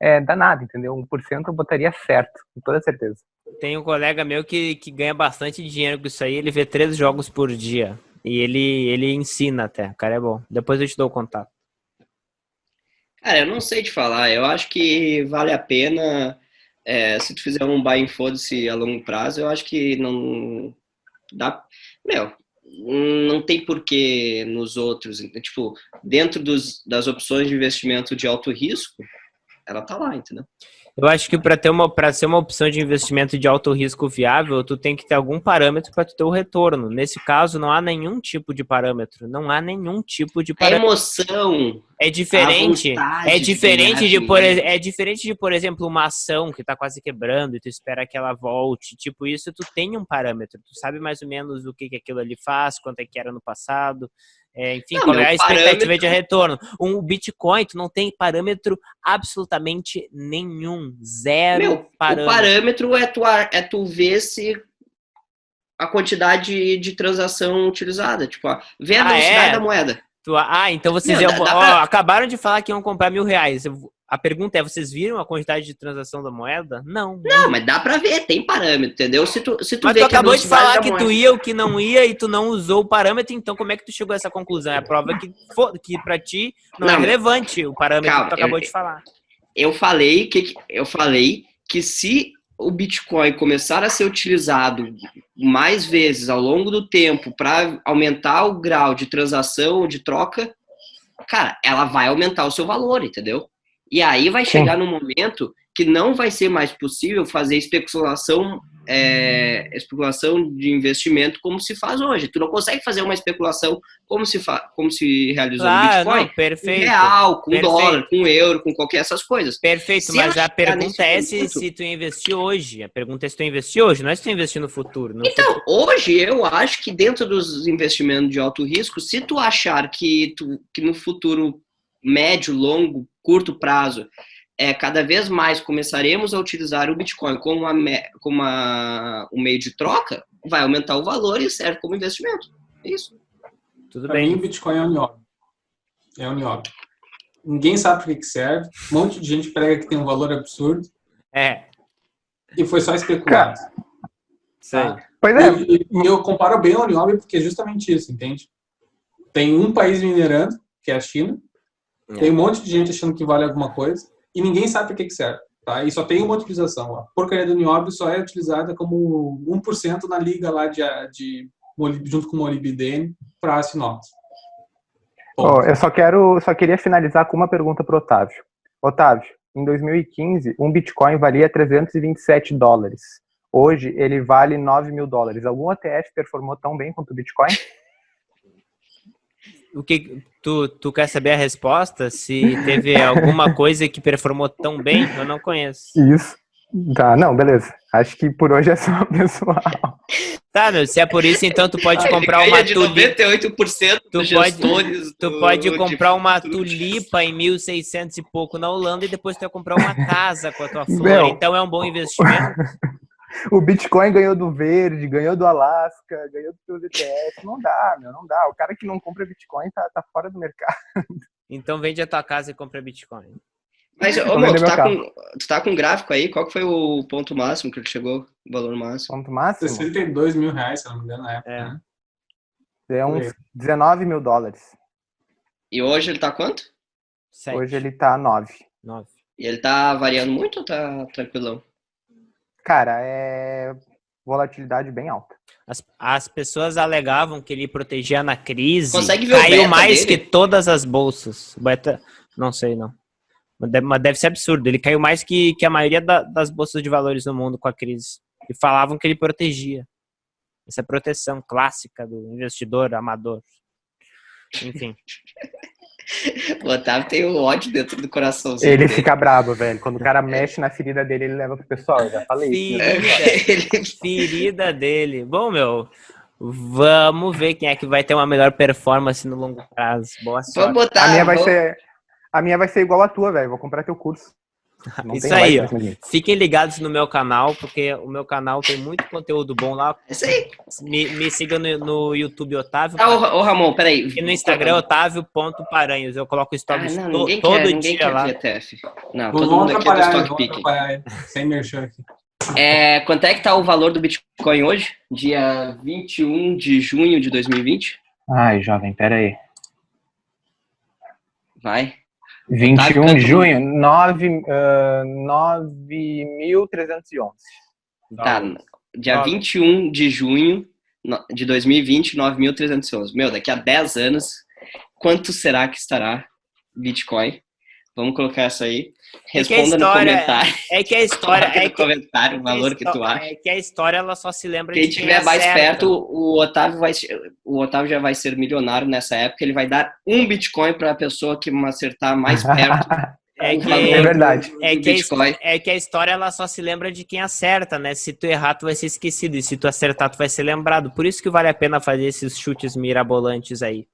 é danado, entendeu? 1% eu botaria certo, com toda certeza. Tem um colega meu que, que ganha bastante dinheiro com isso aí, ele vê três jogos por dia. E ele, ele ensina até, o cara é bom. Depois eu te dou o contato. Cara, eu não sei te falar. Eu acho que vale a pena. é, se tu fizer um buy and foda-se a longo prazo, eu acho que não dá. Meu, não tem porquê nos outros. Tipo, dentro dos, das opções de investimento de alto risco, ela tá lá, entendeu? Eu acho que para ter uma para ser uma opção de investimento de alto risco viável, tu tem que ter algum parâmetro para ter o retorno. Nesse caso, não há nenhum tipo de parâmetro, não há nenhum tipo de A parâmetro. emoção. É diferente. É de diferente ganhar de, por, é diferente de, por exemplo, uma ação que tá quase quebrando e tu espera que ela volte. Tipo, isso tu tem um parâmetro. Tu sabe mais ou menos o que, que aquilo ali faz, quanto é que era no passado. É, enfim, Não, qual é a expectativa parâmetro- de retorno. Um Bitcoin, tu não tem parâmetro absolutamente nenhum. Zero Meu, parâmetro. o parâmetro é tu, é tu ver se a quantidade de transação utilizada. Tipo, ó, ver a Ah, velocidade é? da moeda. Ah, então vocês Não, iam- dá- dá ó, pra- acabaram de falar que iam comprar mil reais. Eu- A pergunta é: vocês viram a quantidade de transação da moeda? Não. Não, mas dá pra ver, tem parâmetro, entendeu? Se tu, se tu Mas vê tu acabou de falar que tu ia o que não ia e tu não usou o parâmetro, então como é que tu chegou a essa conclusão? É a prova que, que pra ti não, é Não, relevante o parâmetro calma, que tu acabou eu- de falar. eu falei que eu falei que se o Bitcoin começar a ser utilizado mais vezes ao longo do tempo para aumentar o grau de transação, de troca, cara, ela vai aumentar o seu valor, entendeu? E aí vai Sim. chegar num momento que não vai ser mais possível fazer especulação, é, especulação de investimento como se faz hoje. Tu não consegue fazer uma especulação como se, fa como se realizou no Ah, Bitcoin, não, com perfeito. real, com perfeito. dólar, com euro, com qualquer essas coisas. Perfeito, Se mas a pergunta é se, momento- se tu investir hoje. A pergunta é se tu investir hoje, não é se tu investir no futuro. No Então, hoje eu acho que dentro dos investimentos de alto risco, se tu achar que, tu, que no futuro médio, longo, curto prazo, é, cada vez mais começaremos a utilizar o Bitcoin como, uma, como uma, um meio de troca, vai aumentar o valor e serve como investimento. É isso. Tudo Pra mim, o bem. Bitcoin é unióbio. É unióbio. Ninguém sabe para que, serve. Um monte de gente prega que tem um valor absurdo É, e foi só especulado. sei. Tá? Pois é, E, e eu comparo bem ao nióbio porque é justamente isso, entende? Tem um país minerando, que é a China. É. Tem um monte de gente achando que vale alguma coisa e ninguém sabe para que, que serve. Tá? E só tem uma utilização. A porcaria do nióbio só é utilizada como 1% na liga lá de, de junto com o molibdênio para inox. Ó, eu só quero, só queria finalizar com uma pergunta pro Otávio. Otávio, em 2015, um Bitcoin valia 327 dólares. Hoje ele vale 9 mil dólares. Algum ETF performou tão bem quanto o Bitcoin? O que tu, tu quer saber a resposta? Se teve alguma coisa que performou tão bem? Eu não conheço. Isso. Tá, não, beleza. Acho que por hoje é só, pessoal. Tá, meu, se é por isso, então tu pode comprar uma tulipa. 98% Tu dos pode- Tu do- pode de comprar uma futuro. tulipa em 1.600 e pouco na Holanda e depois tu vai comprar uma casa com a tua flor. Meu. Então é um bom investimento. O Bitcoin ganhou do verde, ganhou do Alasca, ganhou do ETF. Não dá, meu, não dá. O cara que não compra Bitcoin tá, tá fora do mercado. Então vende a tua casa e compra Bitcoin. Mas, ô, meu, vendo tu tá, com, tu tá com gráfico aí? Qual que foi o ponto máximo que ele chegou? O valor máximo? Ponto máximo 62 mil reais, se não me engano, na época. É. né? é uns 19 mil dólares. E hoje ele tá quanto? Sete, Hoje ele tá 9. nove. E ele tá variando muito ou tá tranquilão? Cara, é volatilidade bem alta. As, as pessoas alegavam que ele protegia na crise. Consegue ver o caiu mais dele? que todas as bolsas. Beta, não sei, não. Mas deve, mas deve ser absurdo. Ele caiu mais que, que a maioria da- das bolsas de valores no mundo com a crise. E falavam que ele protegia. Essa proteção clássica do investidor amador. Enfim. O Otávio tem o ódio dentro do coração. Ele fica brabo, velho. Quando o cara mexe na ferida dele, ele leva pro pessoal. Eu já falei isso. né? Ferida, ferida dele. Bom, meu, vamos ver quem é que vai ter uma melhor performance no longo prazo. Boa Vamos sorte. botar. A minha vai ser. A minha vai ser igual a tua, velho. Vou comprar teu curso. Não Isso tem aí, ó. Fiquem ligados no meu canal, porque o meu canal tem muito conteúdo bom lá. É Isso aí. Me, me siga no, no YouTube Otávio. Ah, ô, ô, Ramon, peraí. E no Instagram, Otávio.paranhos. Eu coloco Ah, stories não, to- todo quer, dia quer lá. VTF. Não, todo mundo aqui é do Stock Picking. Sem merchan aqui. É, quanto é que tá o valor do Bitcoin hoje? Dia 21 de junho de 2020? Ai, jovem, pera aí. Vai. 21 Tá, de junho, 9, ah, 9.311. Tá, dia Nove. 21 de junho de 2020, 9.311. Meu, daqui a 10 anos, quanto será que estará Bitcoin? Vamos colocar essa aí. É que a Responda história- no comentário. É que a história. Coloca É no que, comentário o é valor que tu acha. É que a história ela só se lembra Quem de quem estiver mais acerta. perto, o Otávio vai o Otávio já vai ser milionário nessa época, ele vai dar um Bitcoin para a pessoa que acertar mais perto. É que- É verdade. É que, a, é que a história ela só se lembra de quem acerta, né? Se tu errar, tu vai ser esquecido. E se tu acertar, tu vai ser lembrado. Por isso que vale a pena fazer esses chutes mirabolantes aí.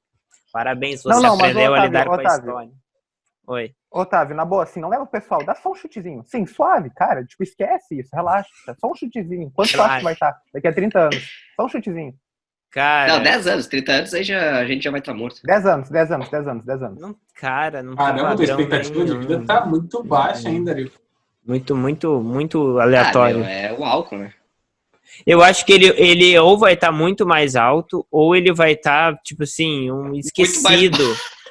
Parabéns, você Não, não, mas, aprendeu a Otávio, lidar com a Otávio. história. Oi. Otávio, na boa, assim, não leva o pessoal, dá só um chutezinho. Sim, suave, cara. Tipo, esquece isso, relaxa. Só um chutezinho. Quanto tu acha Relaxa. que vai estar? Daqui a 30 anos. Só um chutezinho. Cara, Não, 10 anos, 30 anos, aí já, a gente já vai estar morto. 10 anos, 10 anos, 10 anos, 10 anos. não, cara, não tem Caramba, tua padrão expectativa de vida tá muito baixa ainda, Ariel. Muito, muito, muito Ah, aleatório. meu, é o álcool, né? Eu acho que ele, ele ou vai estar muito mais alto, ou ele vai estar, tipo assim, um esquecido.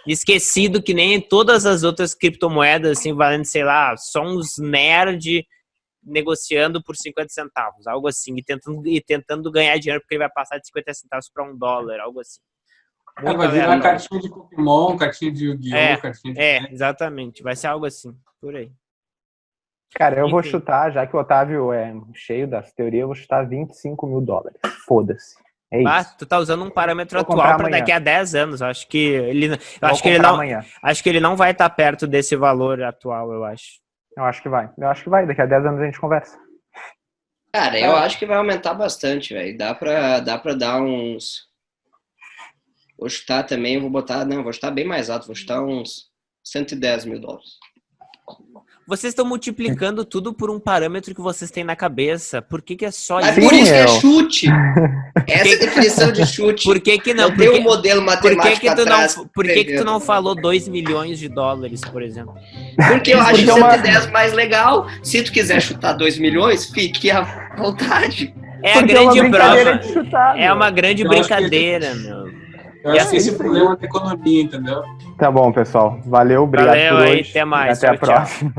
Esquecido que nem todas as outras criptomoedas, assim, valendo, sei lá, só uns nerd negociando por 50 centavos, algo assim, e tentando, e tentando ganhar dinheiro porque ele vai passar de 50 centavos para um dólar, algo assim. É, Muito vai virar cartinha de Pokémon, cartinha de Yu-Gi-Oh!, É, cartinha de... É, exatamente. Vai ser algo assim, por aí. Cara, eu vou Enfim. chutar, já que o Otávio é cheio das teorias, eu vou chutar 25 mil dólares. Foda-se. É isso. Ah, tu tá usando um parâmetro Vou atual para daqui a 10 anos. Acho que ele, acho que ele não, amanhã. acho que ele não vai estar perto desse valor atual, eu acho. Eu acho que vai. Eu acho que vai. Daqui a 10 anos a gente conversa. Cara, eu É. acho que vai aumentar bastante, velho. Dá pra, dá pra dar uns. Vou chutar também, vou botar. Não, vou chutar bem mais alto, vou chutar uns 110 mil dólares. Vocês estão multiplicando tudo por um parâmetro que vocês têm na cabeça. Por que, que é só Mas isso? Por isso que é chute. Essa é a definição de chute. Por que, que não, não? um modelo por que, matemático que tu não, atrás. por que, que tu não falou 2 milhões de dólares, por exemplo? Porque eu acho Porque é uma- 110 mais legal. Se tu quiser chutar 2 milhões, fique à vontade. É a Porque é uma grande brincadeira prova. de chutar. É uma grande Eu acho que- brincadeira, meu. Eu acho que esse é problema da economia, entendeu? Tá bom, pessoal. Valeu, obrigado Valeu por aí, hoje. até mais. Até a Tchau, tchau. próxima.